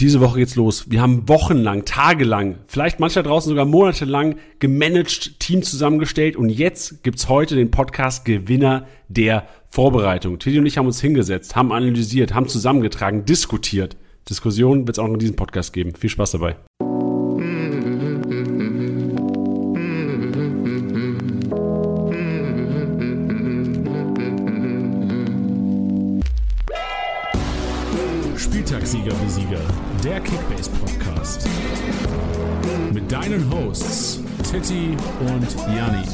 Diese Woche geht's los. Wir haben wochenlang, tagelang, vielleicht manchmal draußen sogar monatelang gemanagt, Team zusammengestellt und jetzt gibt's heute den Podcast Gewinner der Vorbereitung. Teddy und ich haben uns hingesetzt, haben analysiert, haben zusammengetragen, diskutiert. Diskussion wird's auch noch in diesem Podcast geben. Viel Spaß dabei. Spieltagssieger Besieger, der Kickbase Podcast. Mit deinen Hosts Titti und Janni.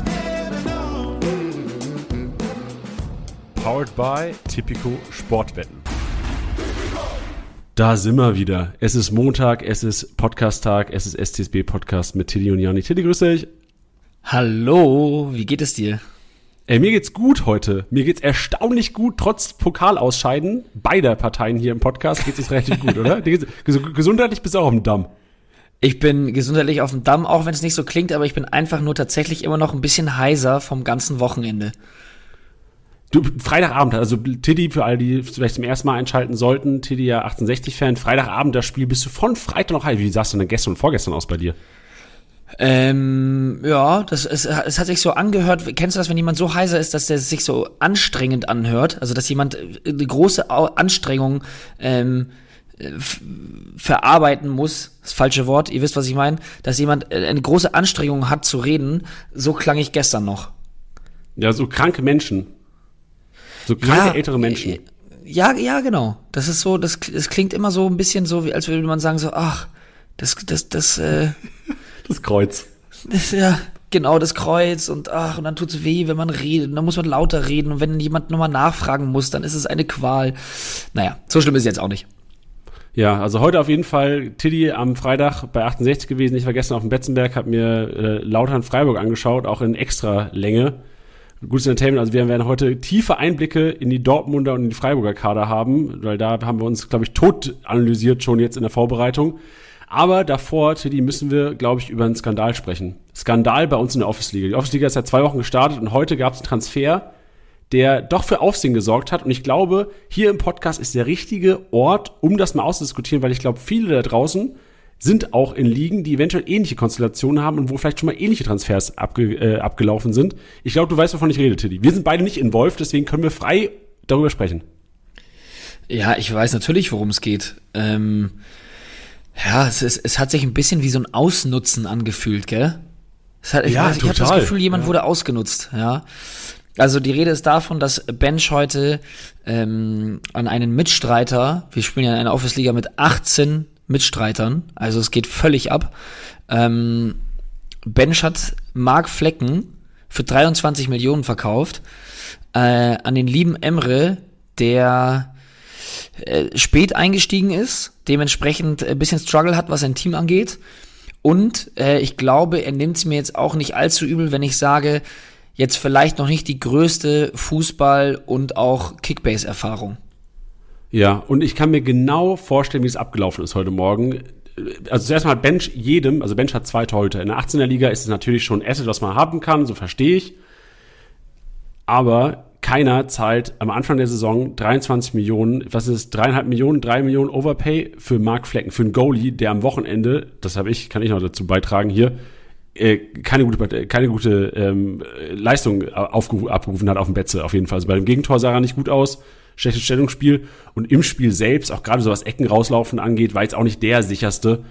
Powered by Tipico Sportwetten. Da sind wir wieder. Es ist Montag, es ist Podcast-Tag, es ist STSB Podcast mit Tiddy und Jani. Tiddy, grüß dich. Hallo, wie geht es dir? Ey, mir geht's gut heute. Mir geht's erstaunlich gut, trotz Pokalausscheiden beider Parteien hier im Podcast geht's uns relativ gut, oder? Gesundheitlich bist du auch auf dem Damm. Ich bin gesundheitlich auf dem Damm, auch wenn es nicht so klingt, aber ich bin einfach nur tatsächlich immer noch ein bisschen heiser vom ganzen Wochenende. Du, Freitagabend, also Tiddy, für alle, die vielleicht zum ersten Mal einschalten sollten, Tiddy ja 1860-Fan, Freitagabend das Spiel, bist du von Freitag noch heiß? Wie sahst du denn gestern und vorgestern aus bei dir? Ähm, ja, das, es, es hat sich so angehört. Kennst du das, wenn jemand so heiser ist, dass der sich so anstrengend anhört? Also, dass jemand eine große Anstrengung ähm, verarbeiten muss, das falsche Wort, ihr wisst, was ich meine, dass jemand äh, eine große Anstrengung hat zu reden, so klang ich gestern noch. Ja, so kranke Menschen. So kranke ja, ältere Menschen. Äh, ja, ja, genau. Das ist so, das, das klingt immer so ein bisschen so, wie als würde man sagen, so, ach, das, das, das, äh, Das Kreuz. Das, ja, genau, das Kreuz und ach, und dann tut's weh, wenn man redet. Und dann muss man lauter reden. Und wenn jemand nochmal nachfragen muss, dann ist es eine Qual. Naja, so schlimm ist es jetzt auch nicht. Ja, also heute auf jeden Fall Tiddy am Freitag bei 68 gewesen. Ich war gestern auf dem Betzenberg, habe mir äh, Lautern Freiburg angeschaut, auch in extra Länge. Gutes Entertainment, also wir werden heute tiefe Einblicke in die Dortmunder und in die Freiburger Kader haben, weil da haben wir uns, glaube ich, tot analysiert schon jetzt in der Vorbereitung. Aber davor, Teddy, müssen wir, glaube ich, über einen Skandal sprechen. Skandal bei uns in der Office-Liga. Die Office-Liga ist seit zwei Wochen gestartet und heute gab es einen Transfer, der doch für Aufsehen gesorgt hat. Und ich glaube, hier im Podcast ist der richtige Ort, um das mal auszudiskutieren, weil ich glaube, viele da draußen sind auch in Ligen, die eventuell ähnliche Konstellationen haben und wo vielleicht schon mal ähnliche Transfers abge, äh, abgelaufen sind. Ich glaube, du weißt, wovon ich rede, Tiddy. Wir sind beide nicht involviert, deswegen können wir frei darüber sprechen. Ja, ich weiß natürlich, worum es geht. Ähm ja, es, ist, es hat sich ein bisschen wie so ein Ausnutzen angefühlt, gell? Es hat, ich ja, weiß, ich habe das Gefühl, jemand ja. wurde ausgenutzt, ja. Also die Rede ist davon, dass Bench heute ähm, an einen Mitstreiter, wir spielen ja in einer Office-Liga mit 18 Mitstreitern, also es geht völlig ab. Ähm, Bench hat Mark Flecken für 23 Millionen verkauft äh, an den lieben Emre, der äh, spät eingestiegen ist, dementsprechend ein bisschen Struggle hat, was sein Team angeht. Und äh, ich glaube, er nimmt es mir jetzt auch nicht allzu übel, wenn ich sage, jetzt vielleicht noch nicht die größte Fußball- und auch Kickbase-Erfahrung. Ja, und ich kann mir genau vorstellen, wie es abgelaufen ist heute Morgen. Also zuerst mal Bench jedem, also Bench hat zwei Torhüter. In der 18er Liga ist es natürlich schon ein Asset, was man haben kann, so verstehe ich. Aber keiner zahlt am Anfang der Saison 23 Millionen, was ist dreieinhalb Millionen, drei Millionen Overpay für Mark Flecken, für einen Goalie, der am Wochenende, das habe ich, kann ich noch dazu beitragen hier, äh, keine gute, keine gute ähm, Leistung abgerufen hat auf dem Betze auf jeden Fall. Also bei dem Gegentor sah er nicht gut aus, schlechtes Stellungsspiel und im Spiel selbst, auch gerade so was Ecken rauslaufen angeht, war jetzt auch nicht der sicherste.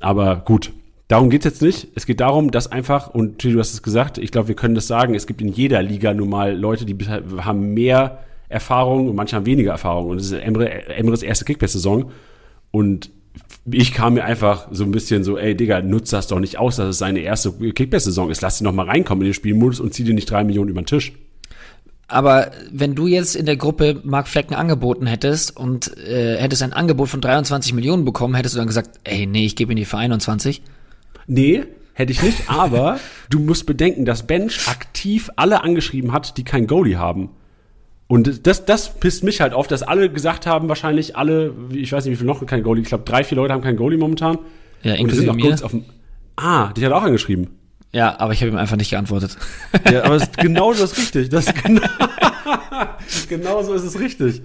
Aber gut, Darum geht es jetzt nicht. Es geht darum, dass einfach, und du hast es gesagt, ich glaube, wir können das sagen, es gibt in jeder Liga nun mal Leute, die haben mehr Erfahrung und manche haben weniger Erfahrung. Und es ist Emre, Emres erste Kickback-Saison. Und ich kam mir einfach so ein bisschen so, ey Digga, nutzt das doch nicht aus, dass es seine erste Kickback-Saison ist. Lass ihn noch mal reinkommen in den Spielmodus und zieh dir nicht drei Millionen über den Tisch. Aber wenn du jetzt in der Gruppe Mark Flecken angeboten hättest und äh, hättest ein Angebot von 23 Millionen bekommen, hättest du dann gesagt, ey, nee, ich gebe ihn die für 21? Nee, hätte ich nicht, aber du musst bedenken, dass Bench aktiv alle angeschrieben hat, die kein Goalie haben. Und das, das pisst mich halt auf, dass alle gesagt haben, wahrscheinlich alle, ich weiß nicht, wie viele noch kein Goalie, ich glaube, drei, vier Leute haben kein Goalie momentan. Ja, und die sind noch kurz auf dem. Ah, dich hat auch angeschrieben. Ja, aber ich habe ihm einfach nicht geantwortet. Ja, aber genau das ist richtig. Das genau, genau so ist es richtig.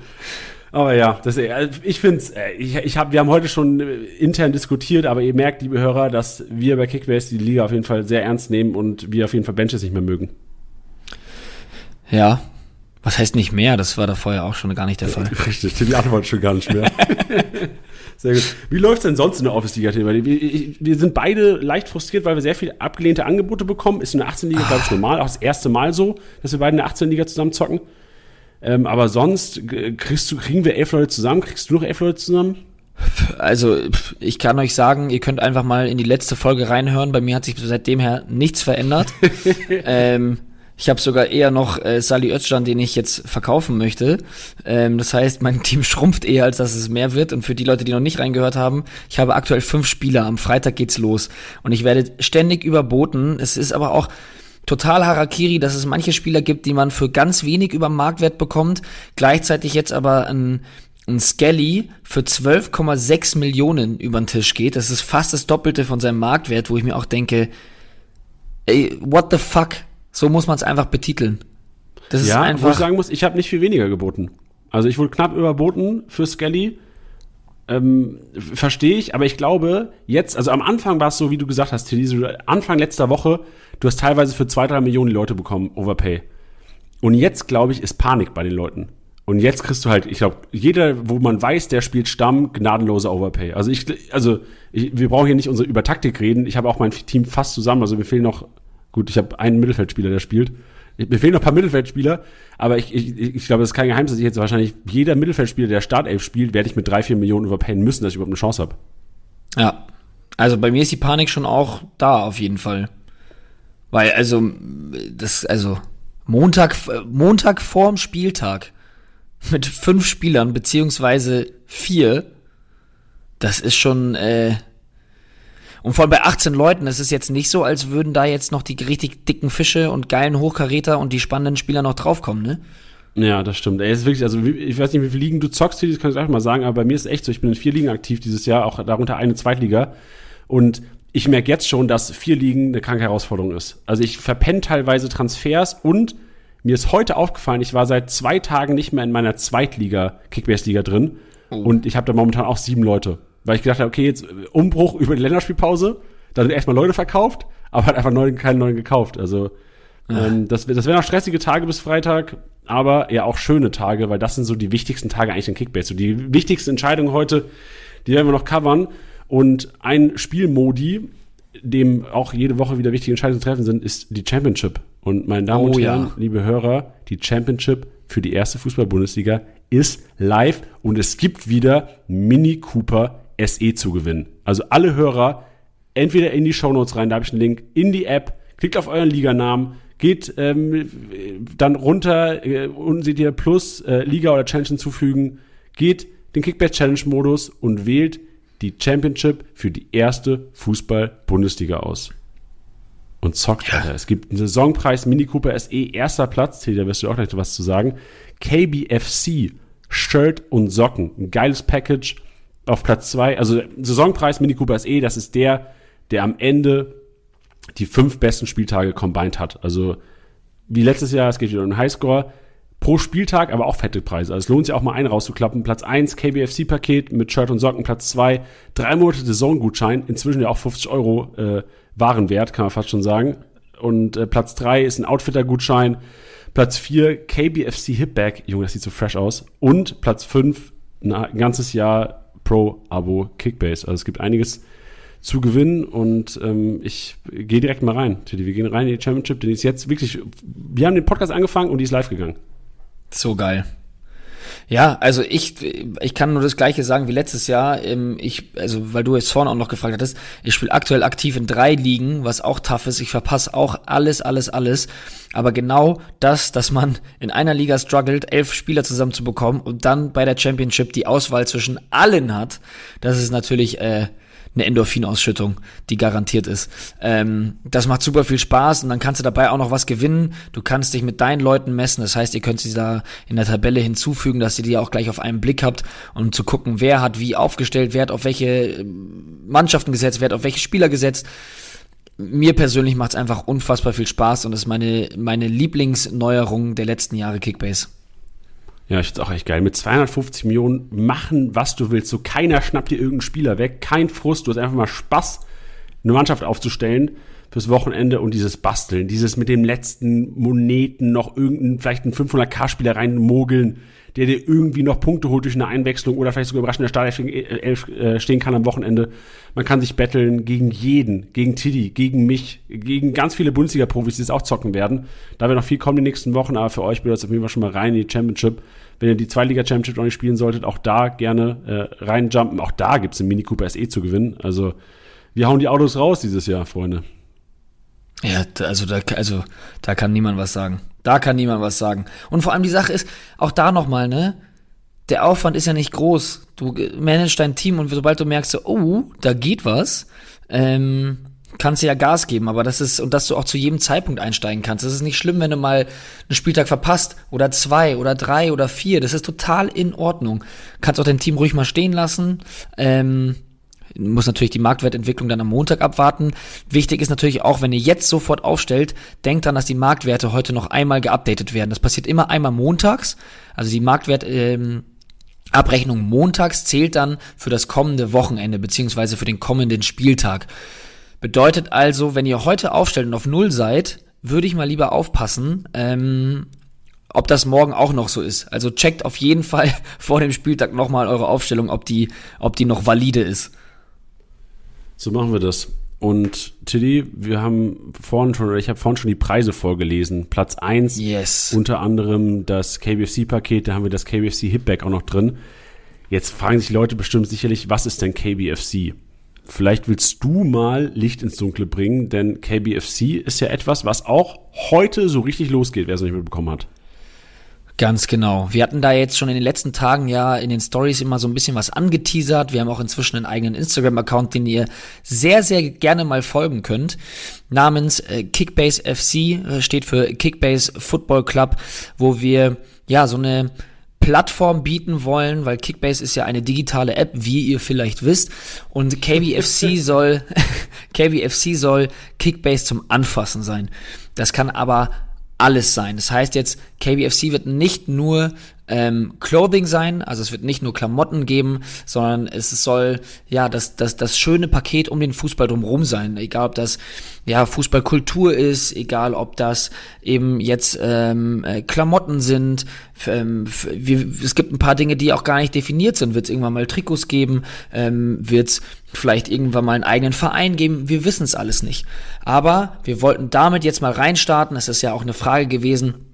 Aber ja, das, äh, ich finde äh, ich, ich hab, wir haben heute schon äh, intern diskutiert, aber ihr merkt, liebe Hörer, dass wir bei Kickbase die Liga auf jeden Fall sehr ernst nehmen und wir auf jeden Fall Benches nicht mehr mögen. Ja, was heißt nicht mehr? Das war da vorher auch schon gar nicht der Fall. Richtig, die Antwort schon gar nicht mehr. sehr gut. Wie läuft's denn sonst in der Office-Liga? Wir, wir sind beide leicht frustriert, weil wir sehr viele abgelehnte Angebote bekommen. Ist in der 18-Liga, glaube ich, normal. Auch das erste Mal so, dass wir beide in der 18-Liga zusammen zocken. Ähm, aber sonst kriegst du, kriegen wir elf Leute zusammen? Kriegst du noch elf Leute zusammen? Also, ich kann euch sagen, ihr könnt einfach mal in die letzte Folge reinhören. Bei mir hat sich seitdem her nichts verändert. ähm, ich habe sogar eher noch äh, Sali Özcan, den ich jetzt verkaufen möchte. Ähm, das heißt, mein Team schrumpft eher, als dass es mehr wird. Und für die Leute, die noch nicht reingehört haben, ich habe aktuell fünf Spieler. Am Freitag geht's los. Und ich werde ständig überboten. Es ist aber auch total Harakiri, dass es manche Spieler gibt, die man für ganz wenig über Marktwert bekommt, gleichzeitig jetzt aber ein, ein Skelly für 12,6 Millionen über den Tisch geht. Das ist fast das Doppelte von seinem Marktwert, wo ich mir auch denke, ey, what the fuck? So muss man es einfach betiteln. Das ist ja, einfach. Wo ich sagen muss, ich habe nicht viel weniger geboten. Also ich wurde knapp überboten für Skelly. Ähm, Verstehe ich, aber ich glaube, jetzt, also am Anfang war es so, wie du gesagt hast, Tilly, Anfang letzter Woche, du hast teilweise für zwei, drei Millionen Leute bekommen, Overpay. Und jetzt, glaube ich, ist Panik bei den Leuten. Und jetzt kriegst du halt, ich glaube, jeder, wo man weiß, der spielt Stamm, gnadenlose Overpay. Also ich, also ich, wir brauchen hier nicht unsere über Taktik reden. Ich habe auch mein Team fast zusammen. Also mir fehlen noch, gut, ich habe einen Mittelfeldspieler, der spielt. Mir fehlen noch ein paar Mittelfeldspieler, aber ich, ich, ich glaube, das ist kein Geheimnis, dass ich jetzt wahrscheinlich jeder Mittelfeldspieler, der Startelf spielt, werde ich mit drei, vier Millionen überpayen müssen, dass ich überhaupt eine Chance habe. Ja. Also bei mir ist die Panik schon auch da, auf jeden Fall. Weil, also, das, also, Montag, Montag vorm Spieltag mit fünf Spielern, beziehungsweise vier, das ist schon, äh, und vor allem bei 18 Leuten, das ist jetzt nicht so, als würden da jetzt noch die richtig dicken Fische und geilen Hochkaräter und die spannenden Spieler noch draufkommen, ne? Ja, das stimmt. Ey, ist wirklich, also ich weiß nicht, wie viele Ligen du zockst, das kann ich auch mal sagen, aber bei mir ist es echt so, ich bin in vier Ligen aktiv dieses Jahr, auch darunter eine Zweitliga. Und ich merke jetzt schon, dass vier Ligen eine kranke Herausforderung ist. Also ich verpenne teilweise Transfers und mir ist heute aufgefallen, ich war seit zwei Tagen nicht mehr in meiner Zweitliga, Kickbase-Liga drin. Oh. Und ich habe da momentan auch sieben Leute. Weil ich gedacht habe, okay, jetzt Umbruch über die Länderspielpause, dann erstmal Leute verkauft, aber hat einfach neuen, keinen neuen gekauft. Also ähm, das, das wären auch stressige Tage bis Freitag, aber ja auch schöne Tage, weil das sind so die wichtigsten Tage eigentlich in Kickbase. So die wichtigsten Entscheidungen heute, die werden wir noch covern. Und ein Spielmodi, dem auch jede Woche wieder wichtige Entscheidungen zu treffen sind, ist die Championship. Und meine Damen oh, und Herren, ja. liebe Hörer, die Championship für die erste Fußball-Bundesliga ist live und es gibt wieder Mini Cooper SE zu gewinnen. Also alle Hörer entweder in die Shownotes rein, da habe ich einen Link, in die App, klickt auf euren Liganamen, geht ähm, dann runter, äh, unten seht ihr Plus, äh, Liga oder Challenge hinzufügen, geht den Kickback Challenge Modus und wählt die Championship für die erste Fußball-Bundesliga aus. Und zockt, ja. Alter. Es gibt einen Saisonpreis Mini Cooper SE, erster Platz, da wirst du auch gleich was zu sagen. KBFC, Shirt und Socken, ein geiles Package auf Platz zwei, also Saisonpreis Mini Cooper SE, das ist der, der am Ende die fünf besten Spieltage combined hat. Also wie letztes Jahr, es geht wieder um den Highscore, pro Spieltag, aber auch fette Preise. Also es lohnt sich auch mal einen rauszuklappen. Platz eins KBFC-Paket mit Shirt und Socken. Platz zwei drei Monate Saisongutschein, inzwischen ja auch 50 Euro äh, Warenwert, kann man fast schon sagen. Und äh, Platz drei ist ein Outfitter-Gutschein. Platz vier KBFC Hipback, Junge, das sieht so fresh aus. Und Platz fünf ein ganzes Jahr Pro-Abo Kickbase. Also es gibt einiges zu gewinnen und ähm, ich gehe direkt mal rein. Wir gehen rein in die Championship, denn ist jetzt wirklich, wir haben den Podcast angefangen und die ist live gegangen. So geil. Ja, also ich, ich kann nur das Gleiche sagen wie letztes Jahr. Ähm, ich, also weil du jetzt vorne auch noch gefragt hattest, ich spiele aktuell aktiv in drei Ligen, was auch tough ist. Ich verpasse auch alles, alles, alles. Aber genau das, dass man in einer Liga struggelt, elf Spieler zusammenzubekommen und dann bei der Championship die Auswahl zwischen allen hat, das ist natürlich äh, eine Endorphinausschüttung, die garantiert ist. Ähm, das macht super viel Spaß und dann kannst du dabei auch noch was gewinnen. Du kannst dich mit deinen Leuten messen. Das heißt, ihr könnt sie da in der Tabelle hinzufügen, dass ihr die auch gleich auf einen Blick habt um zu gucken, wer hat wie aufgestellt, wer hat auf welche ähm, Mannschaften gesetzt, wer hat auf welche Spieler gesetzt mir persönlich macht es einfach unfassbar viel Spaß und ist meine, meine Lieblingsneuerung der letzten Jahre Kickbase. Ja, ich finde auch echt geil. Mit 250 Millionen machen, was du willst. So keiner schnappt dir irgendeinen Spieler weg. Kein Frust. Du hast einfach mal Spaß, eine Mannschaft aufzustellen fürs Wochenende und dieses Basteln. Dieses mit dem letzten Moneten noch irgendeinen, vielleicht einen 500k-Spieler reinmogeln der dir irgendwie noch Punkte holt durch eine Einwechslung oder vielleicht sogar überraschend in der Startelf äh, stehen kann am Wochenende. Man kann sich betteln gegen jeden, gegen Tiddy, gegen mich, gegen ganz viele Bundesliga-Profis, die es auch zocken werden. Da wird noch viel kommen die nächsten Wochen, aber für euch bedeutet es auf jeden Fall schon mal rein in die Championship. Wenn ihr die Zweitliga-Championship noch nicht spielen solltet, auch da gerne äh, reinjumpen. Auch da gibt es einen Mini Cooper SE zu gewinnen. Also wir hauen die Autos raus dieses Jahr, Freunde. Ja, also da, also da kann niemand was sagen. Da kann niemand was sagen. Und vor allem die Sache ist, auch da nochmal, ne? Der Aufwand ist ja nicht groß. Du managst dein Team und sobald du merkst, oh, da geht was, ähm, kannst du ja Gas geben, aber das ist, und dass du auch zu jedem Zeitpunkt einsteigen kannst. Das ist nicht schlimm, wenn du mal einen Spieltag verpasst oder zwei oder drei oder vier. Das ist total in Ordnung. Kannst auch dein Team ruhig mal stehen lassen. Ähm, muss natürlich die Marktwertentwicklung dann am Montag abwarten. Wichtig ist natürlich auch, wenn ihr jetzt sofort aufstellt, denkt dran, dass die Marktwerte heute noch einmal geupdatet werden. Das passiert immer einmal montags. Also die Marktwert ähm, Abrechnung montags zählt dann für das kommende Wochenende beziehungsweise für den kommenden Spieltag. Bedeutet also, wenn ihr heute aufstellt und auf Null seid, würde ich mal lieber aufpassen, ähm, ob das morgen auch noch so ist. Also checkt auf jeden Fall vor dem Spieltag nochmal eure Aufstellung, ob die, ob die noch valide ist. So machen wir das. Und Tilly, wir haben vorhin schon, oder ich habe vorhin schon die Preise vorgelesen. Platz 1, yes. unter anderem das KBFC-Paket, da haben wir das KBFC Hitback auch noch drin. Jetzt fragen sich Leute bestimmt sicherlich, was ist denn KBFC? Vielleicht willst du mal Licht ins Dunkle bringen, denn KBFC ist ja etwas, was auch heute so richtig losgeht, wer es noch nicht mitbekommen hat. Ganz genau. Wir hatten da jetzt schon in den letzten Tagen ja in den Stories immer so ein bisschen was angeteasert. Wir haben auch inzwischen einen eigenen Instagram-Account, den ihr sehr, sehr gerne mal folgen könnt. Namens äh, Kickbase FC äh, steht für Kickbase Football Club, wo wir ja so eine Plattform bieten wollen, weil Kickbase ist ja eine digitale App, wie ihr vielleicht wisst. Und KBFC soll, KBFC soll Kickbase zum Anfassen sein. Das kann aber alles sein. Das heißt jetzt, KBFC wird nicht nur ähm, Clothing sein, also es wird nicht nur Klamotten geben, sondern es soll ja das, das, das schöne Paket um den Fußball drumherum sein. Egal ob das ja Fußballkultur ist, egal ob das eben jetzt ähm, äh, Klamotten sind. Ähm, wir, es gibt ein paar Dinge, die auch gar nicht definiert sind. Wird es irgendwann mal Trikots geben? Ähm, Wird es vielleicht irgendwann mal einen eigenen Verein geben? Wir wissen es alles nicht. Aber wir wollten damit jetzt mal reinstarten. Es ist ja auch eine Frage gewesen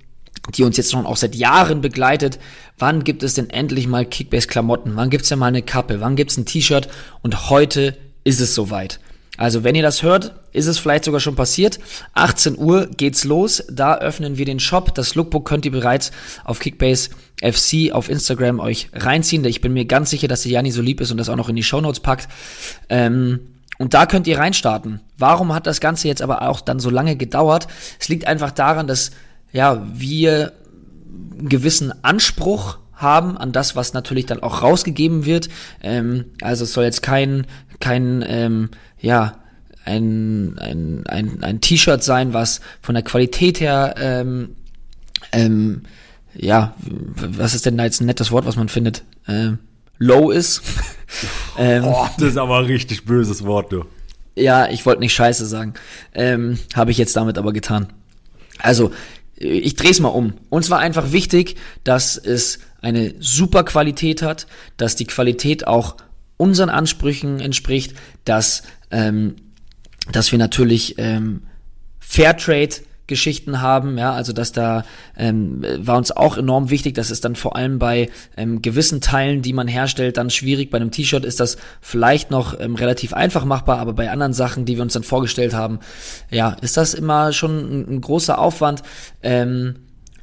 die uns jetzt schon auch seit Jahren begleitet. Wann gibt es denn endlich mal Kickbase-Klamotten? Wann gibt's denn mal eine Kappe? Wann gibt's ein T-Shirt? Und heute ist es soweit. Also wenn ihr das hört, ist es vielleicht sogar schon passiert. 18 Uhr geht's los. Da öffnen wir den Shop. Das Lookbook könnt ihr bereits auf Kickbase FC auf Instagram euch reinziehen. Ich bin mir ganz sicher, dass der Jani so lieb ist und das auch noch in die Shownotes packt. Ähm, und da könnt ihr reinstarten. Warum hat das Ganze jetzt aber auch dann so lange gedauert? Es liegt einfach daran, dass ja, wir einen gewissen Anspruch haben an das, was natürlich dann auch rausgegeben wird. Ähm, also es soll jetzt kein, kein, ähm, ja, ein, ein, ein, ein T-Shirt sein, was von der Qualität her, ähm, ähm, ja, was ist denn da jetzt ein nettes Wort, was man findet? Ähm, low ist. ähm, oh, das ist aber ein richtig böses Wort, du. Ja, ich wollte nicht scheiße sagen. Ähm, Habe ich jetzt damit aber getan. Also, ich drehe es mal um. Uns war einfach wichtig, dass es eine super Qualität hat, dass die Qualität auch unseren Ansprüchen entspricht, dass, ähm, dass wir natürlich ähm, Fairtrade Geschichten haben, ja, also dass da ähm, war uns auch enorm wichtig, dass es dann vor allem bei ähm, gewissen Teilen, die man herstellt, dann schwierig. Bei einem T-Shirt ist das vielleicht noch ähm, relativ einfach machbar, aber bei anderen Sachen, die wir uns dann vorgestellt haben, ja, ist das immer schon ein, ein großer Aufwand. Ähm,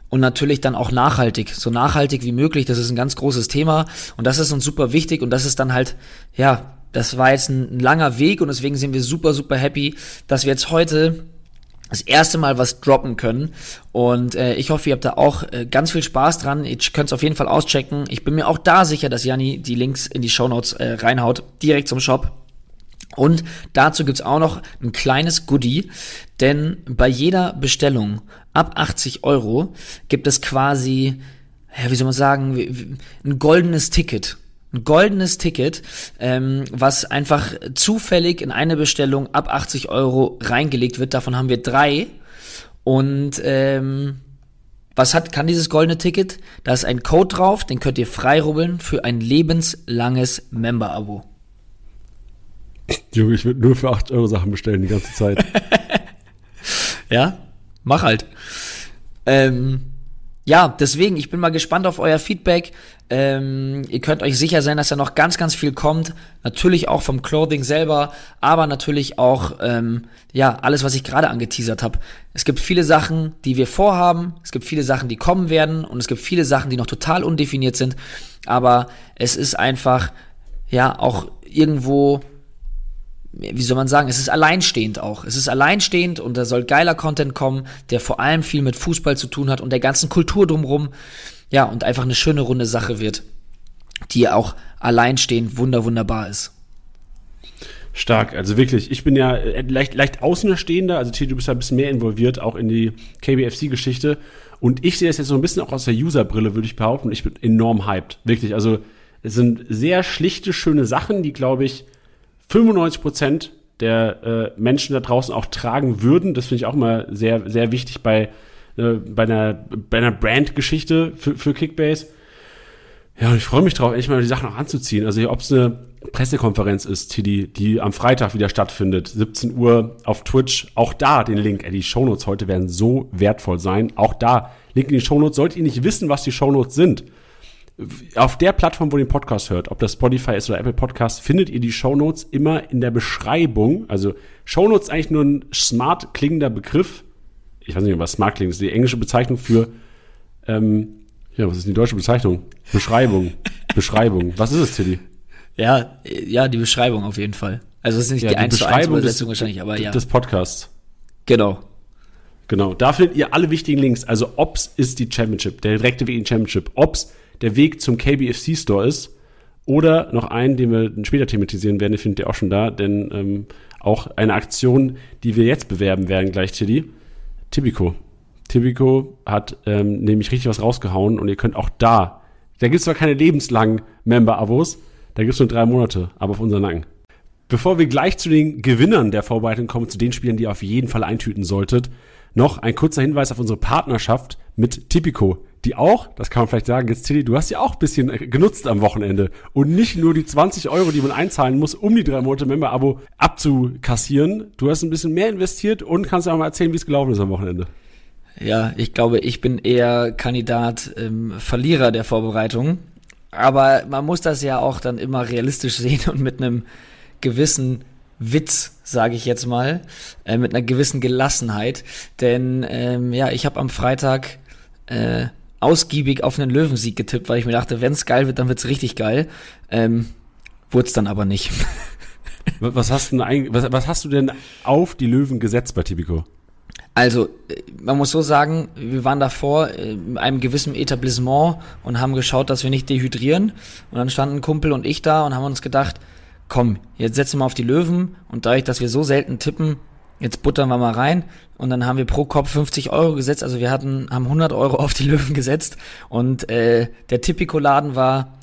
und natürlich dann auch nachhaltig, so nachhaltig wie möglich. Das ist ein ganz großes Thema und das ist uns super wichtig und das ist dann halt, ja, das war jetzt ein, ein langer Weg und deswegen sind wir super, super happy, dass wir jetzt heute das erste Mal was droppen können. Und äh, ich hoffe, ihr habt da auch äh, ganz viel Spaß dran. Ihr könnt es auf jeden Fall auschecken. Ich bin mir auch da sicher, dass Janni die Links in die Shownotes äh, reinhaut, direkt zum Shop. Und dazu gibt's auch noch ein kleines Goodie, denn bei jeder Bestellung ab 80 Euro gibt es quasi ja, wie soll man sagen, ein goldenes Ticket. Ein goldenes Ticket, ähm, was einfach zufällig in eine Bestellung ab 80 Euro reingelegt wird. Davon haben wir drei. Und ähm, was hat, kann dieses goldene Ticket? Da ist ein Code drauf, den könnt ihr freirubbeln für ein lebenslanges Member-Abo. Junge, ich würde nur für 8 Euro Sachen bestellen die ganze Zeit. ja, mach halt. Ähm, ja, deswegen, ich bin mal gespannt auf euer Feedback. Ähm, ihr könnt euch sicher sein, dass da noch ganz, ganz viel kommt. Natürlich auch vom Clothing selber, aber natürlich auch, ähm, ja, alles, was ich gerade angeteasert habe. Es gibt viele Sachen, die wir vorhaben, es gibt viele Sachen, die kommen werden und es gibt viele Sachen, die noch total undefiniert sind. Aber es ist einfach, ja, auch irgendwo wie soll man sagen, es ist alleinstehend auch. Es ist alleinstehend und da soll geiler Content kommen, der vor allem viel mit Fußball zu tun hat und der ganzen Kultur drumherum. Ja, und einfach eine schöne runde Sache wird, die auch alleinstehend wunder wunderbar ist. Stark, also wirklich. Ich bin ja äh, leicht, leicht Außenstehender, also T, du bist ja ein bisschen mehr involviert, auch in die KBFC-Geschichte. Und ich sehe das jetzt so ein bisschen auch aus der User-Brille, würde ich behaupten. Ich bin enorm hyped. Wirklich. Also, es sind sehr schlichte, schöne Sachen, die, glaube ich, 95 Prozent der äh, Menschen da draußen auch tragen würden. Das finde ich auch mal sehr, sehr wichtig bei, äh, bei einer, bei einer Brand-Geschichte für, für Kickbase. Ja, und ich freue mich drauf, endlich mal die Sachen auch anzuziehen. Also, ob es eine Pressekonferenz ist, die, die am Freitag wieder stattfindet, 17 Uhr auf Twitch. Auch da den Link. Ey, die Shownotes heute werden so wertvoll sein. Auch da, Link in die Shownotes. Solltet ihr nicht wissen, was die Shownotes sind, auf der Plattform, wo ihr den Podcast hört, ob das Spotify ist oder Apple Podcast, findet ihr die Shownotes immer in der Beschreibung. Also Shownotes ist eigentlich nur ein smart klingender Begriff. Ich weiß nicht, was smart klingt. Das ist die englische Bezeichnung für, ähm, ja, was ist die deutsche Bezeichnung? Beschreibung. Beschreibung. Was ist es, Tilly? Ja, ja, die Beschreibung auf jeden Fall. Also es ist nicht ja, die, die 1 zu 1 Übersetzung wahrscheinlich, aber ja. Des Podcasts. Genau. Genau. Da findet ihr alle wichtigen Links. Also Ops ist die Championship, der direkte Weg in Championship. Ops der Weg zum KBFC Store ist. Oder noch einen, den wir später thematisieren werden, den findet ihr auch schon da, denn ähm, auch eine Aktion, die wir jetzt bewerben werden, gleich, Tilly. Tibico. Tibico hat ähm, nämlich richtig was rausgehauen und ihr könnt auch da, da gibt es zwar keine lebenslangen Member-Abos, da gibt es nur drei Monate, aber auf unseren Nacken. Bevor wir gleich zu den Gewinnern der Vorbereitung kommen, zu den Spielern, die ihr auf jeden Fall eintüten solltet, noch ein kurzer Hinweis auf unsere Partnerschaft mit Tipico die auch, das kann man vielleicht sagen, jetzt Tilly, du hast ja auch ein bisschen genutzt am Wochenende und nicht nur die 20 Euro, die man einzahlen muss, um die drei Monate Member-Abo abzukassieren. Du hast ein bisschen mehr investiert und kannst auch mal erzählen, wie es gelaufen ist am Wochenende. Ja, ich glaube, ich bin eher Kandidat ähm, Verlierer der Vorbereitung. Aber man muss das ja auch dann immer realistisch sehen und mit einem gewissen Witz, sage ich jetzt mal, äh, mit einer gewissen Gelassenheit. Denn ähm, ja, ich habe am Freitag äh, ausgiebig auf einen Löwensieg getippt, weil ich mir dachte, wenn es geil wird, dann wird's richtig geil. Ähm, Wurde es dann aber nicht. was, hast du denn, was, was hast du denn auf die Löwen gesetzt bei Tipico? Also, äh, man muss so sagen, wir waren davor äh, in einem gewissen Etablissement und haben geschaut, dass wir nicht dehydrieren. Und dann standen ein Kumpel und ich da und haben uns gedacht, komm, jetzt setzen wir auf die Löwen und dadurch, dass wir so selten tippen, jetzt buttern wir mal rein. Und dann haben wir pro Kopf 50 Euro gesetzt, also wir hatten, haben 100 Euro auf die Löwen gesetzt. Und äh, der Tipico-Laden war,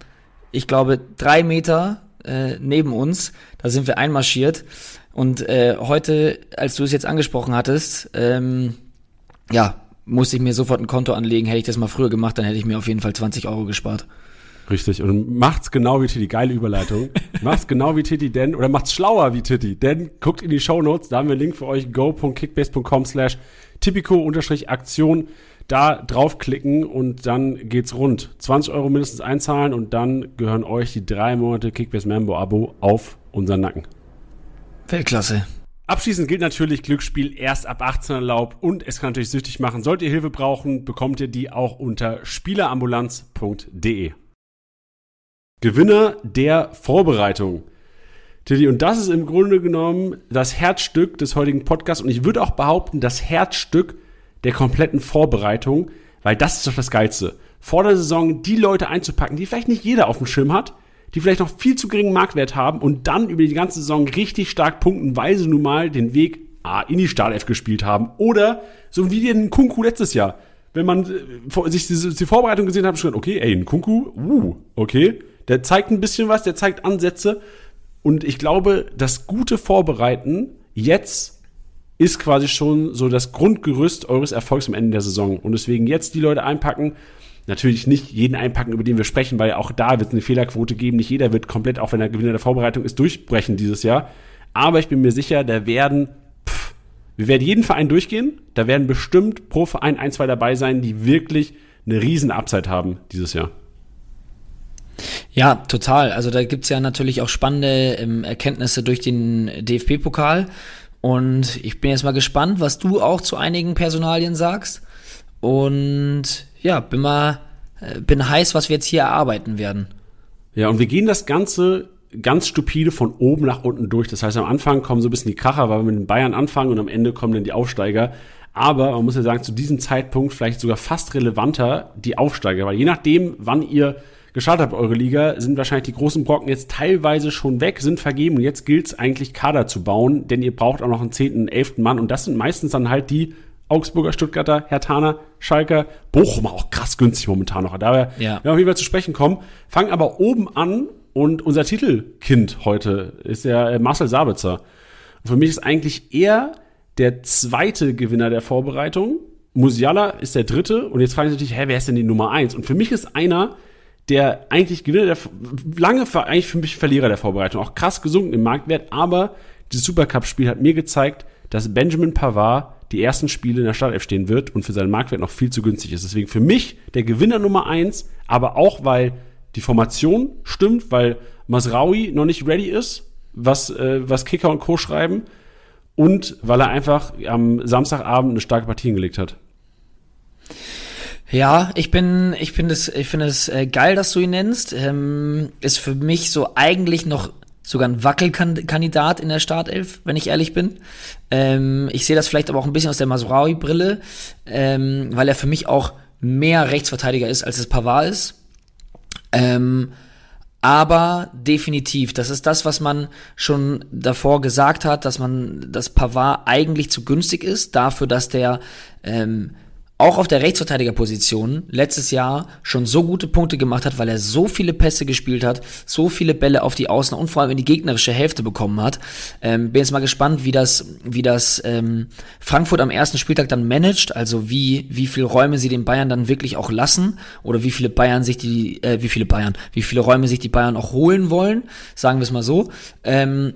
ich glaube, drei Meter äh, neben uns, da sind wir einmarschiert. Und äh, heute, als du es jetzt angesprochen hattest, ähm, ja, musste ich mir sofort ein Konto anlegen, hätte ich das mal früher gemacht, dann hätte ich mir auf jeden Fall 20 Euro gespart. Richtig. Und macht's genau wie Titi. Geile Überleitung. macht's genau wie Titi, denn, oder macht's schlauer wie Titi, denn guckt in die Show Notes, da haben wir einen Link für euch, go.kickbase.com slash typico-aktion. Da draufklicken und dann geht's rund. 20 Euro mindestens einzahlen und dann gehören euch die drei Monate Kickbase Member Abo auf unseren Nacken. Weltklasse. Abschließend gilt natürlich Glücksspiel erst ab 18 erlaubt und es kann natürlich süchtig machen. Sollt ihr Hilfe brauchen, bekommt ihr die auch unter spielerambulanz.de. Gewinner der Vorbereitung. Tilly, und das ist im Grunde genommen das Herzstück des heutigen Podcasts und ich würde auch behaupten, das Herzstück der kompletten Vorbereitung, weil das ist doch das Geilste. Vor der Saison die Leute einzupacken, die vielleicht nicht jeder auf dem Schirm hat, die vielleicht noch viel zu geringen Marktwert haben und dann über die ganze Saison richtig stark punkten, weil sie nun mal den Weg A, in die Startelf gespielt haben oder so wie den Kunku letztes Jahr wenn man äh, sich die, Vorbereitung gesehen hat, schon okay, ey, ein Kunku, uh, okay, der zeigt ein bisschen was, der zeigt Ansätze. Und ich glaube, das gute Vorbereiten jetzt ist quasi schon so das Grundgerüst eures Erfolgs am Ende der Saison. Und deswegen jetzt die Leute einpacken. Natürlich nicht jeden einpacken, über den wir sprechen, weil auch da wird es eine Fehlerquote geben. Nicht jeder wird komplett, auch wenn er Gewinner der Vorbereitung ist, durchbrechen dieses Jahr. Aber ich bin mir sicher, da werden, pff, wir werden jeden Verein durchgehen. Da werden bestimmt pro Verein ein, zwei dabei sein, die wirklich eine riesen Upside haben dieses Jahr. Ja, total. Also da gibt's ja natürlich auch spannende ähm, Erkenntnisse durch den DFB-Pokal. Und ich bin jetzt mal gespannt, was du auch zu einigen Personalien sagst. Und ja, bin mal, äh, bin heiß, was wir jetzt hier erarbeiten werden. Ja, und wir gehen das Ganze ganz stupide von oben nach unten durch. Das heißt, am Anfang kommen so ein bisschen die Kracher, weil wir mit den Bayern anfangen und am Ende kommen dann die Aufsteiger. Aber man muss ja sagen, zu diesem Zeitpunkt vielleicht sogar fast relevanter die Aufsteiger, weil je nachdem, wann ihr gestartet habt, eure Liga, sind wahrscheinlich die großen Brocken jetzt teilweise schon weg, sind vergeben und jetzt gilt es eigentlich Kader zu bauen, denn ihr braucht auch noch einen zehnten, elften Mann und das sind meistens dann halt die Augsburger, Stuttgarter, Hertaner, Schalker, Bochum auch krass günstig momentan noch. Da wir ja. auf jeden Fall zu sprechen kommen, fangen aber oben an und unser Titelkind heute ist der äh, Marcel Sabitzer. Und für mich ist eigentlich er der zweite Gewinner der Vorbereitung. Musiala ist der dritte und jetzt frage ich natürlich, hä, wer ist denn die Nummer eins? Und für mich ist einer, der eigentlich Gewinner der, lange eigentlich für mich Verlierer der Vorbereitung, auch krass gesunken im Marktwert, aber dieses Supercup-Spiel hat mir gezeigt, dass Benjamin Pavard die ersten Spiele in der Startelf stehen wird und für seinen Marktwert noch viel zu günstig ist. Deswegen für mich der Gewinner Nummer eins, aber auch weil die Formation stimmt, weil Masraui noch nicht ready ist, was, äh, was Kicker und Co. schreiben und weil er einfach am Samstagabend eine starke Partie hingelegt hat. Ja, ich bin, ich finde es, ich finde es äh, geil, dass du ihn nennst. Ähm, ist für mich so eigentlich noch sogar ein Wackelkandidat in der Startelf, wenn ich ehrlich bin. Ähm, ich sehe das vielleicht aber auch ein bisschen aus der Masraui-Brille, ähm, weil er für mich auch mehr Rechtsverteidiger ist, als es Pavard ist. Ähm, aber definitiv, das ist das, was man schon davor gesagt hat, dass man, dass Pavard eigentlich zu günstig ist, dafür, dass der ähm, auch auf der Rechtsverteidigerposition letztes Jahr schon so gute Punkte gemacht hat, weil er so viele Pässe gespielt hat, so viele Bälle auf die Außen und vor allem in die gegnerische Hälfte bekommen hat. Ähm, bin jetzt mal gespannt, wie das, wie das ähm, Frankfurt am ersten Spieltag dann managt, also wie, wie viele Räume sie den Bayern dann wirklich auch lassen oder wie viele Bayern sich die, äh, wie viele Bayern, wie viele Räume sich die Bayern auch holen wollen, sagen wir es mal so. Ähm,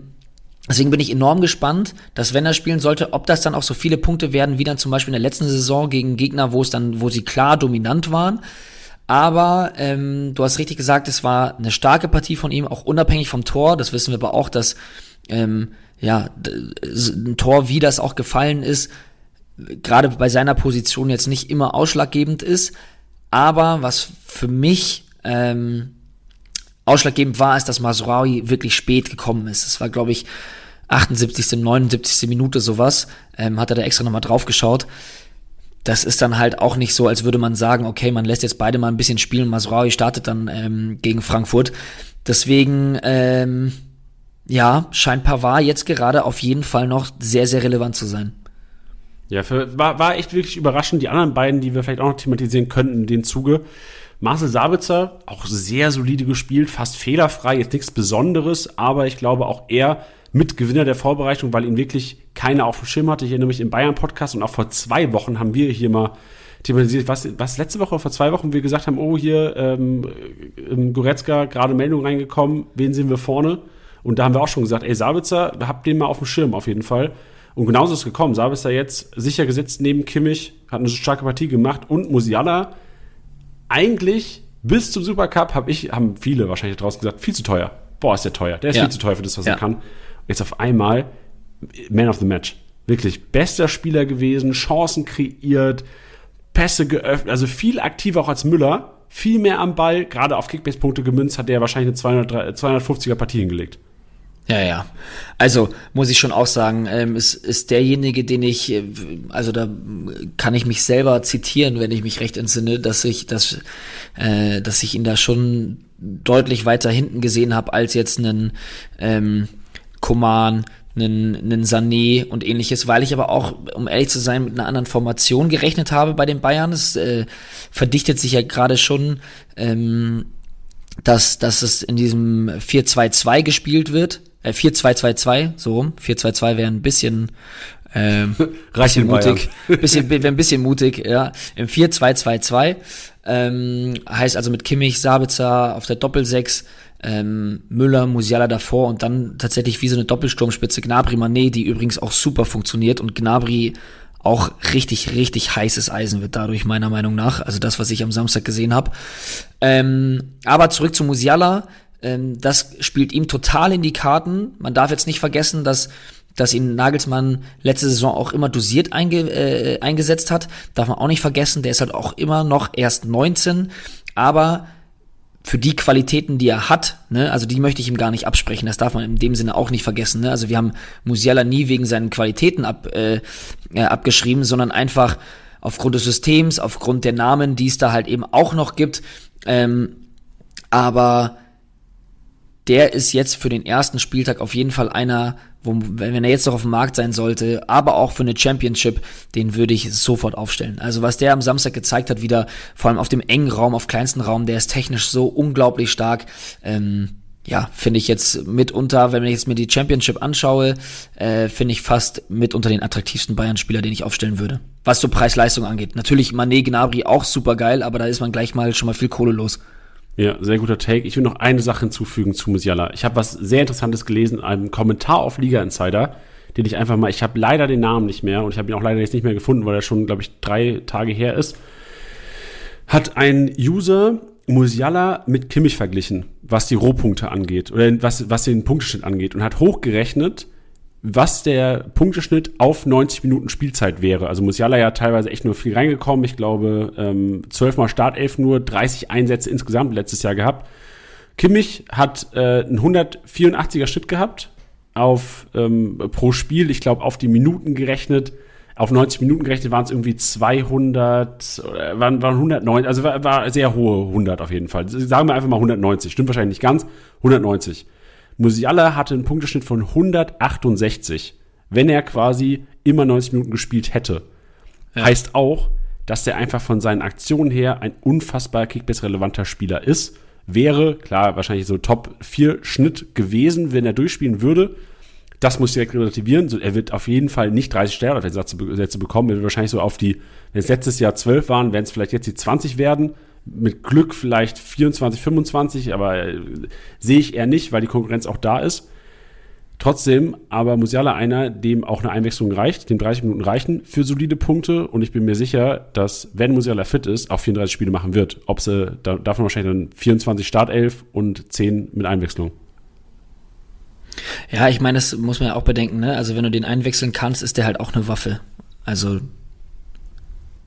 Deswegen bin ich enorm gespannt, dass wenn er spielen sollte, ob das dann auch so viele Punkte werden, wie dann zum Beispiel in der letzten Saison gegen Gegner, wo es dann, wo sie klar dominant waren. Aber ähm, du hast richtig gesagt, es war eine starke Partie von ihm, auch unabhängig vom Tor. Das wissen wir aber auch, dass ähm, ja ein Tor, wie das auch gefallen ist, gerade bei seiner Position jetzt nicht immer ausschlaggebend ist. Aber was für mich ähm, ausschlaggebend war, ist, dass Masraoui wirklich spät gekommen ist. Es war, glaube ich, 78., 79. Minute sowas. Ähm, hat er da extra nochmal drauf geschaut. Das ist dann halt auch nicht so, als würde man sagen, okay, man lässt jetzt beide mal ein bisschen spielen. Masraoui startet dann ähm, gegen Frankfurt. Deswegen, ähm, ja, scheint Pavard jetzt gerade auf jeden Fall noch sehr, sehr relevant zu sein. Ja, für, war, war echt wirklich überraschend. Die anderen beiden, die wir vielleicht auch noch thematisieren könnten dem Zuge, Marcel Sabitzer, auch sehr solide gespielt, fast fehlerfrei, jetzt nichts Besonderes, aber ich glaube auch er mit Gewinner der Vorbereitung, weil ihn wirklich keiner auf dem Schirm hatte. Ich erinnere mich im Bayern-Podcast und auch vor zwei Wochen haben wir hier mal thematisiert, was, was letzte Woche oder vor zwei Wochen wir gesagt haben, oh, hier ähm, im Goretzka gerade Meldung reingekommen, wen sehen wir vorne? Und da haben wir auch schon gesagt, ey, Sabitzer, habt den mal auf dem Schirm auf jeden Fall. Und genauso ist es gekommen. Sabitzer jetzt sicher gesetzt neben Kimmich, hat eine starke Partie gemacht und Musiala eigentlich bis zum Supercup habe ich, haben viele wahrscheinlich draußen gesagt, viel zu teuer. Boah, ist der teuer. Der ist ja. viel zu teuer für das, was ja. er kann. Und jetzt auf einmal Man of the Match. Wirklich bester Spieler gewesen, Chancen kreiert, Pässe geöffnet, also viel aktiver auch als Müller, viel mehr am Ball, gerade auf Kickbase-Punkte gemünzt, hat der wahrscheinlich eine 200, 250er Partie hingelegt. Ja, ja. Also muss ich schon auch sagen, ähm, ist, ist derjenige, den ich, äh, also da kann ich mich selber zitieren, wenn ich mich recht entsinne, dass ich, dass, äh, dass ich ihn da schon deutlich weiter hinten gesehen habe als jetzt einen ähm, Koman, einen, einen Sané und ähnliches, weil ich aber auch, um ehrlich zu sein, mit einer anderen Formation gerechnet habe bei den Bayern. Es äh, verdichtet sich ja gerade schon, ähm, dass, dass es in diesem 4-2-2 gespielt wird. Äh, 4-2-2-2, so rum. 4-2-2 wäre ein bisschen ähm, bisschen mutig, bisschen, wäre ein bisschen mutig, ja. Im 4-2-2-2 ähm, heißt also mit Kimmich, Sabitzer auf der Doppelsechs, ähm, Müller, Musiala davor und dann tatsächlich wie so eine Doppelsturmspitze Gnabry Manet, die übrigens auch super funktioniert und Gnabry auch richtig, richtig heißes Eisen wird dadurch, meiner Meinung nach. Also das, was ich am Samstag gesehen habe. Ähm, aber zurück zu Musiala. Ähm, das spielt ihm total in die Karten. Man darf jetzt nicht vergessen, dass dass ihn Nagelsmann letzte Saison auch immer dosiert einge, äh, eingesetzt hat. Darf man auch nicht vergessen. Der ist halt auch immer noch erst 19. Aber für die Qualitäten, die er hat, ne, also die möchte ich ihm gar nicht absprechen. Das darf man in dem Sinne auch nicht vergessen. Ne? Also wir haben Musiala nie wegen seinen Qualitäten ab, äh, äh, abgeschrieben, sondern einfach aufgrund des Systems, aufgrund der Namen, die es da halt eben auch noch gibt. Ähm, aber der ist jetzt für den ersten Spieltag auf jeden Fall einer, wo, wenn er jetzt noch auf dem Markt sein sollte, aber auch für eine Championship, den würde ich sofort aufstellen. Also was der am Samstag gezeigt hat, wieder vor allem auf dem engen Raum, auf kleinsten Raum, der ist technisch so unglaublich stark. Ähm, ja, finde ich jetzt mitunter, wenn ich jetzt mir die Championship anschaue, äh, finde ich fast mitunter den attraktivsten Bayern-Spieler, den ich aufstellen würde. Was so Preis-Leistung angeht. Natürlich Mané, Gnabry auch super geil, aber da ist man gleich mal schon mal viel Kohle los. Ja, sehr guter Take. Ich will noch eine Sache hinzufügen zu Musiala. Ich habe was sehr Interessantes gelesen in einem Kommentar auf Liga Insider, den ich einfach mal, ich habe leider den Namen nicht mehr und ich habe ihn auch leider jetzt nicht mehr gefunden, weil er schon, glaube ich, drei Tage her ist. Hat ein User Musiala mit Kimmich verglichen, was die Rohpunkte angeht oder was, was den Punkteschnitt angeht und hat hochgerechnet, was der Punkteschnitt auf 90 Minuten Spielzeit wäre. Also Musiala ja teilweise echt nur viel reingekommen. Ich glaube, ähm, 12 mal Startelf nur, 30 Einsätze insgesamt letztes Jahr gehabt. Kimmich hat äh, einen 184er Schnitt gehabt auf ähm, pro Spiel. Ich glaube, auf die Minuten gerechnet, auf 90 Minuten gerechnet waren es irgendwie 200, oder waren, waren 190, also war, war sehr hohe 100 auf jeden Fall. Sagen wir einfach mal 190, stimmt wahrscheinlich nicht ganz, 190. Musiala hatte einen Punkteschnitt von 168, wenn er quasi immer 90 Minuten gespielt hätte. Ja. Heißt auch, dass er einfach von seinen Aktionen her ein unfassbar Kickbase-relevanter Spieler ist. Wäre, klar, wahrscheinlich so Top 4 Schnitt gewesen, wenn er durchspielen würde. Das muss direkt relativieren. So, er wird auf jeden Fall nicht 30 Sterne bekommen. Er wird wahrscheinlich so auf die, wenn es letztes Jahr 12 waren, werden es vielleicht jetzt die 20 werden mit Glück vielleicht 24, 25, aber äh, sehe ich eher nicht, weil die Konkurrenz auch da ist. Trotzdem, aber Musiala einer, dem auch eine Einwechslung reicht, dem 30 Minuten reichen für solide Punkte und ich bin mir sicher, dass wenn Musiala fit ist, auch 34 Spiele machen wird. Ob sie, da, davon wahrscheinlich dann 24 Startelf und 10 mit Einwechslung. Ja, ich meine, das muss man ja auch bedenken, ne? Also wenn du den einwechseln kannst, ist der halt auch eine Waffe. Also,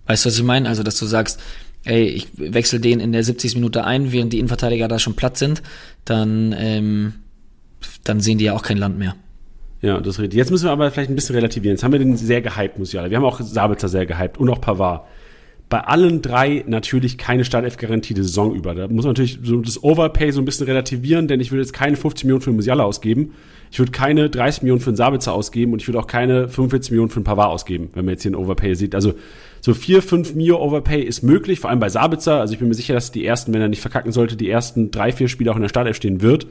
weißt du, was ich meine? Also, dass du sagst, ey, ich wechsle den in der 70. Minute ein, während die Innenverteidiger da schon platt sind, dann, ähm, dann sehen die ja auch kein Land mehr. Ja, das ist richtig. Jetzt müssen wir aber vielleicht ein bisschen relativieren. Jetzt haben wir den sehr gehypt, Musiala. Wir haben auch Sabitzer sehr gehypt und auch Pavard. Bei allen drei natürlich keine Startelf-Garantie die Saison über. Da muss man natürlich so das Overpay so ein bisschen relativieren, denn ich würde jetzt keine 50 Millionen für Musiala ausgeben. Ich würde keine 30 Millionen für einen Sabitzer ausgeben und ich würde auch keine 45 Millionen für einen Pavard ausgeben, wenn man jetzt hier einen Overpay sieht. Also so vier, fünf Mio Overpay ist möglich, vor allem bei Sabitzer. Also ich bin mir sicher, dass die ersten, wenn er nicht verkacken sollte, die ersten drei, vier Spiele auch in der Startelf stehen wird.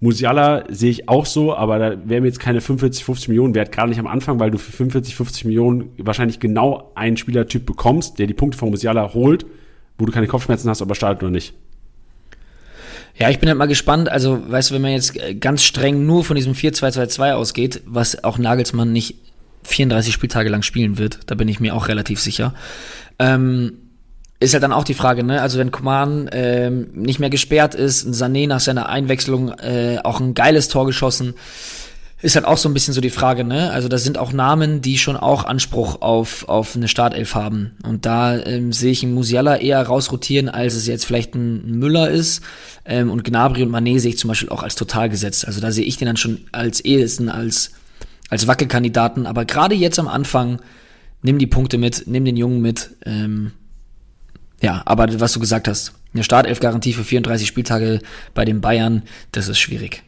Musiala sehe ich auch so, aber da wären mir jetzt keine 45, 50 Millionen wert, gerade nicht am Anfang, weil du für 45, 50 Millionen wahrscheinlich genau einen Spielertyp bekommst, der die Punkte von Musiala holt, wo du keine Kopfschmerzen hast, ob er startet oder nicht. Ja, ich bin halt mal gespannt. Also, weißt du, wenn man jetzt ganz streng nur von diesem 4-2-2-2 ausgeht, was auch Nagelsmann nicht 34 Spieltage lang spielen wird. Da bin ich mir auch relativ sicher. Ähm, ist halt dann auch die Frage, ne? Also wenn Coman ähm, nicht mehr gesperrt ist, Sané nach seiner Einwechslung äh, auch ein geiles Tor geschossen, ist halt auch so ein bisschen so die Frage, ne? Also da sind auch Namen, die schon auch Anspruch auf, auf eine Startelf haben. Und da ähm, sehe ich einen Musiala eher rausrotieren, als es jetzt vielleicht ein Müller ist. Ähm, und Gnabry und Mané sehe ich zum Beispiel auch als total gesetzt. Also da sehe ich den dann schon als ehesten als als Wackelkandidaten. Aber gerade jetzt am Anfang, nimm die Punkte mit, nimm den Jungen mit. Ähm, ja, aber was du gesagt hast, eine Startelf-Garantie für 34 Spieltage bei den Bayern, das ist schwierig.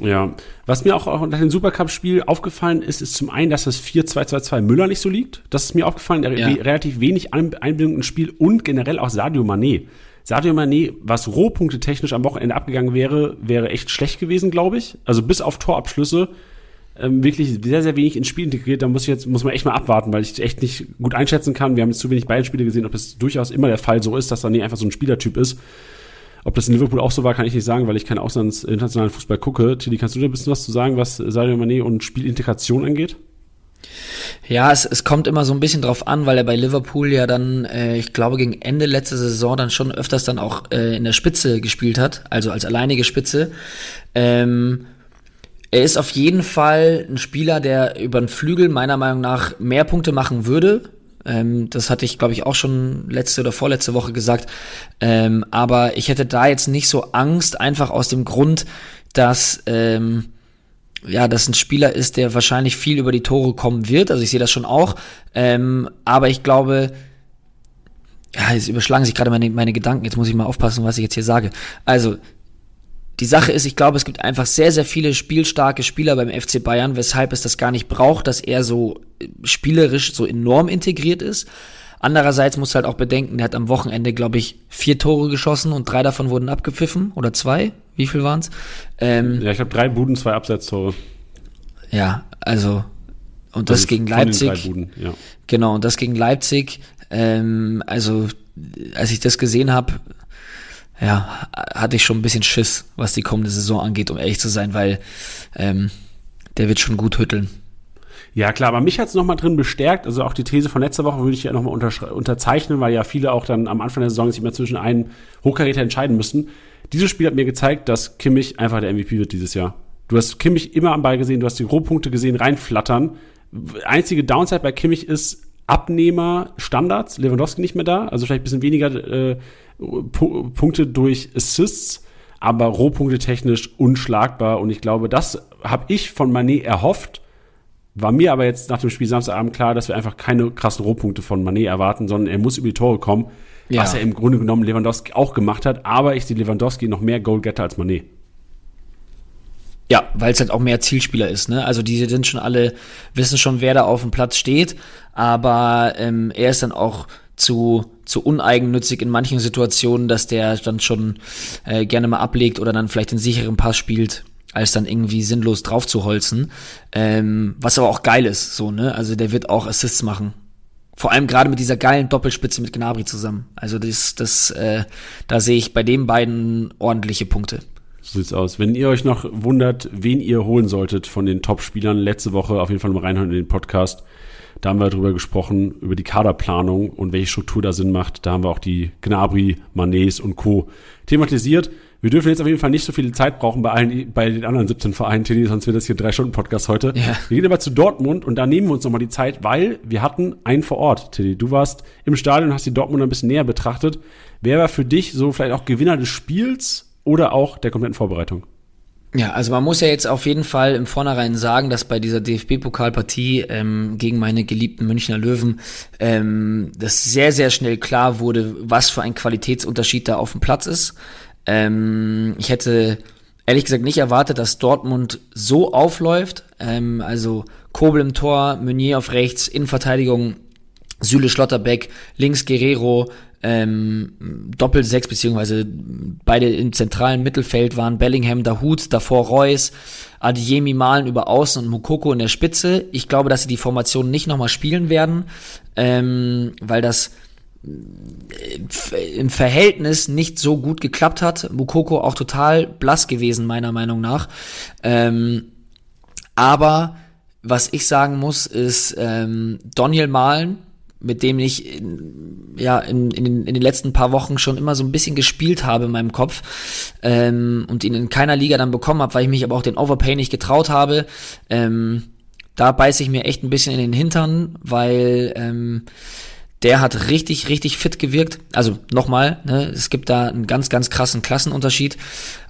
Ja, was mir auch, nach dem Supercup-Spiel aufgefallen ist, ist zum einen, dass das 4-2-2-2 Müller nicht so liegt. Das ist mir aufgefallen, ja. relativ wenig Einbindung ins Spiel und generell auch Sadio Mané. Sadio Mané, was Rohpunkte technisch am Wochenende abgegangen wäre, wäre echt schlecht gewesen, glaube ich. Also bis auf Torabschlüsse ähm, wirklich sehr, sehr wenig ins Spiel integriert. Da muss ich jetzt, muss man echt mal abwarten, weil ich echt nicht gut einschätzen kann. Wir haben jetzt zu wenig beide Spiele gesehen, ob es durchaus immer der Fall so ist, dass Sané einfach so ein Spielertyp ist. Ob das in Liverpool auch so war, kann ich nicht sagen, weil ich keinen Auslands internationalen Fußball gucke. Tilly, kannst du dir ein bisschen was zu sagen, was Sadio Mané und Spielintegration angeht? Ja, es, es kommt immer so ein bisschen drauf an, weil er bei Liverpool ja dann, äh, ich glaube, gegen Ende letzte Saison dann schon öfters dann auch äh, in der Spitze gespielt hat, also als alleinige Spitze. Ähm, er ist auf jeden Fall ein Spieler, der über den Flügel meiner Meinung nach mehr Punkte machen würde, ähm, das hatte ich, glaube ich, auch schon letzte oder vorletzte Woche gesagt. Ähm, aber ich hätte da jetzt nicht so Angst, einfach aus dem Grund, dass ähm, ja, das ein Spieler ist, der wahrscheinlich viel über die Tore kommen wird. Also ich sehe das schon auch. Ähm, aber ich glaube, ja, jetzt überschlagen sich gerade meine, meine Gedanken. Jetzt muss ich mal aufpassen, was ich jetzt hier sage. Also, die Sache ist, ich glaube, es gibt einfach sehr, sehr viele spielstarke Spieler beim FC Bayern, weshalb es das gar nicht braucht, dass er so äh, spielerisch so enorm integriert ist. Andererseits muss halt auch bedenken, er hat am Wochenende, glaube ich, vier Tore geschossen und drei davon wurden abgepfiffen oder zwei. Wie viel waren's? Ähm, ja, ich habe drei Buden, zwei Absetztore. Ja, also und das also gegen Leipzig. Buden, ja. Genau, und das gegen Leipzig. Ähm, also als ich das gesehen habe, ja, hatte ich schon ein bisschen Schiss, was die kommende Saison angeht, um ehrlich zu sein, weil ähm, der wird schon gut hütteln. Ja, klar, aber mich hat es nochmal drin bestärkt. Also auch die These von letzter Woche würde ich ja nochmal unterzeichnen, weil ja viele auch dann am Anfang der Saison sich immer zwischen einen Hochkaräter entscheiden müssen. Dieses Spiel hat mir gezeigt, dass Kimmich einfach der MVP wird dieses Jahr. Du hast Kimmich immer am Ball gesehen, du hast die Rohpunkte gesehen, reinflattern. Einzige Downside bei Kimmich ist Abnehmer Standards, Lewandowski nicht mehr da, also vielleicht ein bisschen weniger äh, Punkte durch Assists, aber Rohpunkte technisch unschlagbar. Und ich glaube, das habe ich von Manet erhofft. War mir aber jetzt nach dem Spiel Samstagabend klar, dass wir einfach keine krassen Rohpunkte von Manet erwarten, sondern er muss über die Tore kommen, ja. was er im Grunde genommen Lewandowski auch gemacht hat. Aber ich sehe Lewandowski noch mehr Goalgetter als Manet. Ja, weil es halt auch mehr Zielspieler ist. Ne? Also die sind schon alle, wissen schon, wer da auf dem Platz steht, aber ähm, er ist dann auch zu, zu uneigennützig in manchen Situationen, dass der dann schon äh, gerne mal ablegt oder dann vielleicht den sicheren Pass spielt, als dann irgendwie sinnlos drauf zu holzen. Ähm, was aber auch geil ist, so, ne? Also der wird auch Assists machen. Vor allem gerade mit dieser geilen Doppelspitze mit Gnabry zusammen. Also das, das, äh, da sehe ich bei den beiden ordentliche Punkte. So sieht's aus. Wenn ihr euch noch wundert, wen ihr holen solltet von den Top-Spielern, letzte Woche auf jeden Fall mal reinhören in den Podcast. Da haben wir darüber gesprochen, über die Kaderplanung und welche Struktur da Sinn macht. Da haben wir auch die Gnabry, Manets und Co. thematisiert. Wir dürfen jetzt auf jeden Fall nicht so viel Zeit brauchen bei allen, bei den anderen 17 Vereinen, Tilly, sonst wird das hier drei Stunden Podcast heute. Ja. Wir gehen aber zu Dortmund und da nehmen wir uns nochmal die Zeit, weil wir hatten einen vor Ort, Tilly. Du warst im Stadion hast die Dortmund ein bisschen näher betrachtet. Wer war für dich so vielleicht auch Gewinner des Spiels oder auch der kompletten Vorbereitung? Ja, also man muss ja jetzt auf jeden Fall im Vornherein sagen, dass bei dieser DFB-Pokalpartie ähm, gegen meine geliebten Münchner Löwen ähm, das sehr, sehr schnell klar wurde, was für ein Qualitätsunterschied da auf dem Platz ist. Ähm, ich hätte ehrlich gesagt nicht erwartet, dass Dortmund so aufläuft. Ähm, also Kobel im Tor, Meunier auf rechts, Innenverteidigung, Süle Schlotterbeck, links Guerrero, ähm, Doppel-Sechs, beziehungsweise beide im zentralen Mittelfeld waren Bellingham, Dahut, davor Reus, Adiemi Malen über Außen und Mukoko in der Spitze. Ich glaube, dass sie die Formation nicht nochmal spielen werden, ähm, weil das äh, im Verhältnis nicht so gut geklappt hat. Mukoko auch total blass gewesen, meiner Meinung nach. Ähm, aber was ich sagen muss, ist ähm, Daniel Malen mit dem ich in, ja in, in, den, in den letzten paar Wochen schon immer so ein bisschen gespielt habe in meinem Kopf ähm, und ihn in keiner Liga dann bekommen habe, weil ich mich aber auch den Overpay nicht getraut habe. Ähm, da beiße ich mir echt ein bisschen in den Hintern, weil ähm, der hat richtig, richtig fit gewirkt. Also nochmal, ne, es gibt da einen ganz, ganz krassen Klassenunterschied,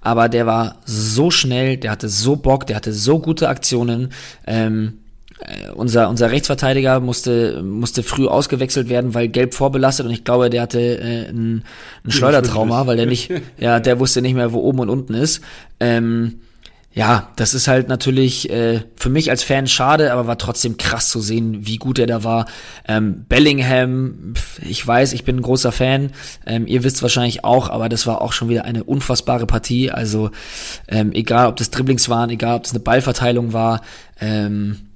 aber der war so schnell, der hatte so Bock, der hatte so gute Aktionen. Ähm, äh, unser, unser Rechtsverteidiger musste, musste früh ausgewechselt werden, weil gelb vorbelastet und ich glaube, der hatte äh, ein, ein Schleudertrauma, weil der nicht, ja, der wusste nicht mehr, wo oben und unten ist. Ähm, ja, das ist halt natürlich äh, für mich als Fan schade, aber war trotzdem krass zu sehen, wie gut er da war. Ähm, Bellingham, ich weiß, ich bin ein großer Fan, ähm, ihr wisst wahrscheinlich auch, aber das war auch schon wieder eine unfassbare Partie. Also ähm, egal, ob das Dribblings waren, egal, ob das eine Ballverteilung war, ähm,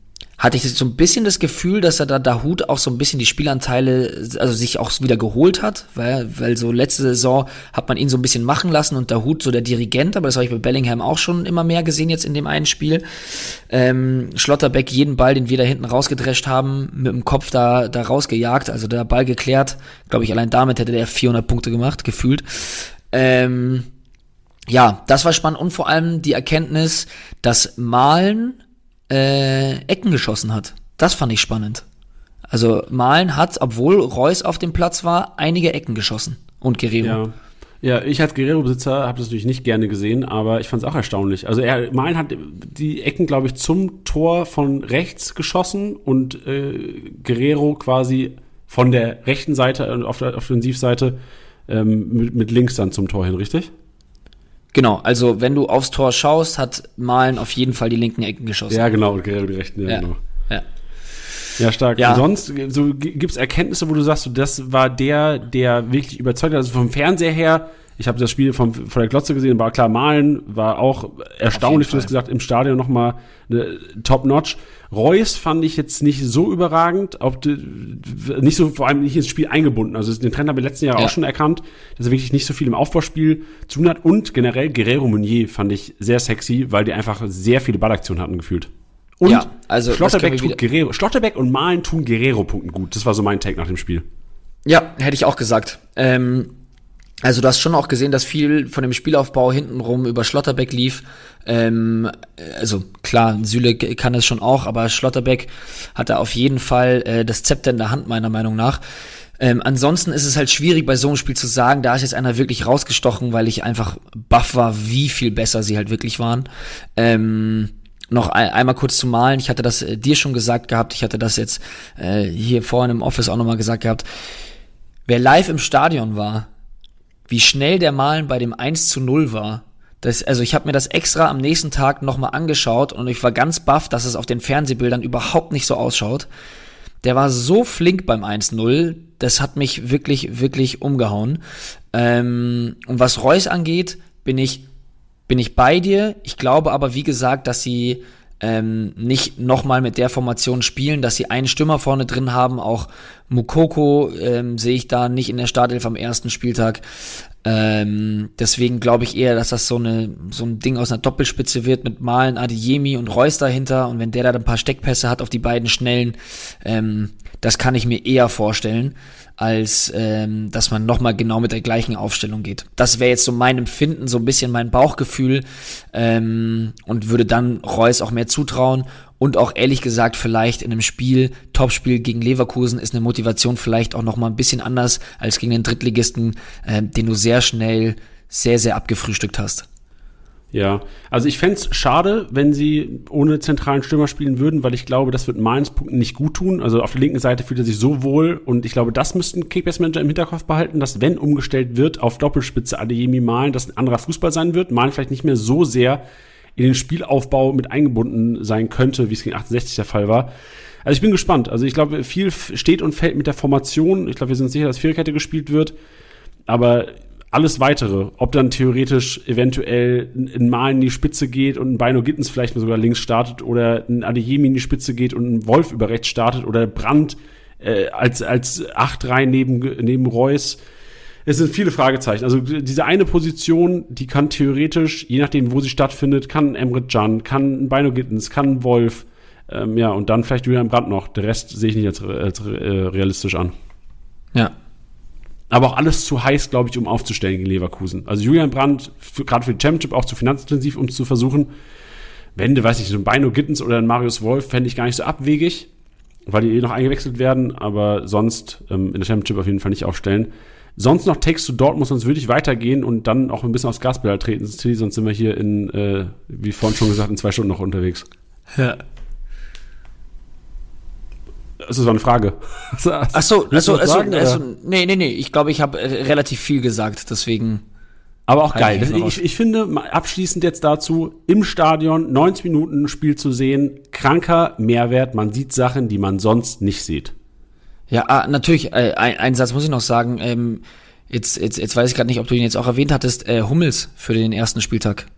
hatte ich so ein bisschen das Gefühl, dass er da Dahut auch so ein bisschen die Spielanteile, also sich auch wieder geholt hat, weil, weil so letzte Saison hat man ihn so ein bisschen machen lassen und Dahut so der Dirigent, aber das habe ich bei Bellingham auch schon immer mehr gesehen jetzt in dem einen Spiel. Ähm, Schlotterbeck jeden Ball, den wir da hinten rausgedrescht haben, mit dem Kopf da, da rausgejagt, also der Ball geklärt. Glaube ich, allein damit hätte der 400 Punkte gemacht, gefühlt. Ähm, ja, das war spannend und vor allem die Erkenntnis, dass Malen äh, Ecken geschossen hat. Das fand ich spannend. Also Malen hat, obwohl Reus auf dem Platz war, einige Ecken geschossen. Und Guerrero. Ja. Ja, ich als Guerrero-Besitzer habe das natürlich nicht gerne gesehen, aber ich fand es auch erstaunlich. Also er, Malen hat die Ecken, glaube ich, zum Tor von rechts geschossen und äh, Guerrero quasi von der rechten Seite, äh, auf der Offensivseite, ähm, mit, mit links dann zum Tor hin, richtig? Genau, also wenn du aufs Tor schaust, hat Malen auf jeden Fall die linken Ecken geschossen. Ja, genau, die rechten, ja, ja. genau. Ja. Ja, stark. Ja. sonst so, gibt es Erkenntnisse, wo du sagst, so, das war der, der wirklich überzeugt hat. Also vom Fernseher her, ich habe das Spiel vom, von der Glotze gesehen, war klar, Malen war auch erstaunlich, du hast gesagt, im Stadion nochmal eine Top-Notch. Reus fand ich jetzt nicht so überragend, ob nicht so vor allem nicht ins Spiel eingebunden. Also den Trend haben wir letzten Jahr ja. auch schon erkannt, dass er wirklich nicht so viel im Aufbauspiel zu tun hat. Und generell Guerrero Meunier fand ich sehr sexy, weil die einfach sehr viele Ballaktionen hatten gefühlt. Und ja, also Schlotterbeck, tut Guerrero, Schlotterbeck und Malen tun Guerrero-Punkten gut. Das war so mein Take nach dem Spiel. Ja, hätte ich auch gesagt. Ähm, also du hast schon auch gesehen, dass viel von dem Spielaufbau hintenrum über Schlotterbeck lief. Ähm, also klar, Süle kann es schon auch, aber Schlotterbeck hatte auf jeden Fall äh, das Zepter in der Hand, meiner Meinung nach. Ähm, ansonsten ist es halt schwierig bei so einem Spiel zu sagen, da ist jetzt einer wirklich rausgestochen, weil ich einfach baff war, wie viel besser sie halt wirklich waren. Ähm, noch ein, einmal kurz zu malen. Ich hatte das äh, dir schon gesagt gehabt. Ich hatte das jetzt äh, hier vorhin im Office auch nochmal gesagt gehabt. Wer live im Stadion war, wie schnell der Malen bei dem 1 zu 0 war, das, also ich habe mir das extra am nächsten Tag nochmal angeschaut und ich war ganz baff, dass es auf den Fernsehbildern überhaupt nicht so ausschaut. Der war so flink beim 1-0, das hat mich wirklich, wirklich umgehauen. Ähm, und was Reus angeht, bin ich, bin ich bei dir. Ich glaube aber, wie gesagt, dass sie ähm, nicht nochmal mit der Formation spielen, dass sie einen Stürmer vorne drin haben. Auch Mukoko ähm, sehe ich da nicht in der Startelf am ersten Spieltag. Ähm, deswegen glaube ich eher, dass das so, eine, so ein Ding aus einer Doppelspitze wird mit Malen, Adeyemi und Reus dahinter. Und wenn der da ein paar Steckpässe hat auf die beiden Schnellen, ähm, das kann ich mir eher vorstellen, als ähm, dass man nochmal genau mit der gleichen Aufstellung geht. Das wäre jetzt so mein Empfinden, so ein bisschen mein Bauchgefühl ähm, und würde dann Reus auch mehr zutrauen. Und auch ehrlich gesagt, vielleicht in einem Spiel, Topspiel gegen Leverkusen, ist eine Motivation vielleicht auch nochmal ein bisschen anders als gegen den Drittligisten, äh, den du sehr schnell sehr, sehr abgefrühstückt hast. Ja, also ich fände schade, wenn sie ohne zentralen Stürmer spielen würden, weil ich glaube, das wird Mainz Punkten nicht gut tun. Also auf der linken Seite fühlt er sich so wohl und ich glaube, das müssten Kickbase-Manager im Hinterkopf behalten, dass wenn umgestellt wird auf Doppelspitze Adeyemi Malen, das ein anderer Fußball sein wird. Malen vielleicht nicht mehr so sehr in den Spielaufbau mit eingebunden sein könnte, wie es gegen 68 der Fall war. Also ich bin gespannt. Also ich glaube, viel steht und fällt mit der Formation. Ich glaube, wir sind sicher, dass Viererkette gespielt wird. Aber alles weitere, ob dann theoretisch eventuell ein Mal in die Spitze geht und ein Beino Gittens vielleicht mal sogar links startet oder ein Adeyemi in die Spitze geht und ein Wolf über rechts startet oder Brandt äh, als, als Acht rein neben, neben Reus es sind viele Fragezeichen. Also diese eine Position, die kann theoretisch, je nachdem, wo sie stattfindet, kann Emre Can, kann Bino Gittens, kann Wolf, ähm, ja, und dann vielleicht Julian Brandt noch. Der Rest sehe ich nicht als, als äh, realistisch an. Ja. Aber auch alles zu heiß, glaube ich, um aufzustellen gegen Leverkusen. Also Julian Brandt, gerade für die Championship auch zu finanzintensiv, um es zu versuchen. Wenn du, weiß ich, so ein Bino Gittens oder ein Marius Wolf fände ich gar nicht so abwegig, weil die eh noch eingewechselt werden, aber sonst ähm, in der Championship auf jeden Fall nicht aufstellen. Sonst noch Text zu Dortmund, sonst würde ich weitergehen und dann auch ein bisschen aufs Gaspedal treten, sonst sind wir hier in, äh, wie vorhin schon gesagt, in zwei Stunden noch unterwegs. Ja. Das ist so eine Frage. Ach so, also, also, sagen, also, nee, nee, nee, ich glaube, ich habe relativ viel gesagt, deswegen Aber auch geil. Ich, ich, ich, finde, abschließend jetzt dazu, im Stadion 90 Minuten Spiel zu sehen, kranker Mehrwert. Man sieht Sachen, die man sonst nicht sieht. Ja, ah, natürlich, äh, ein, ein Satz muss ich noch sagen. Ähm, jetzt, jetzt, jetzt weiß ich gerade nicht, ob du ihn jetzt auch erwähnt hattest. Äh, Hummels für den ersten Spieltag.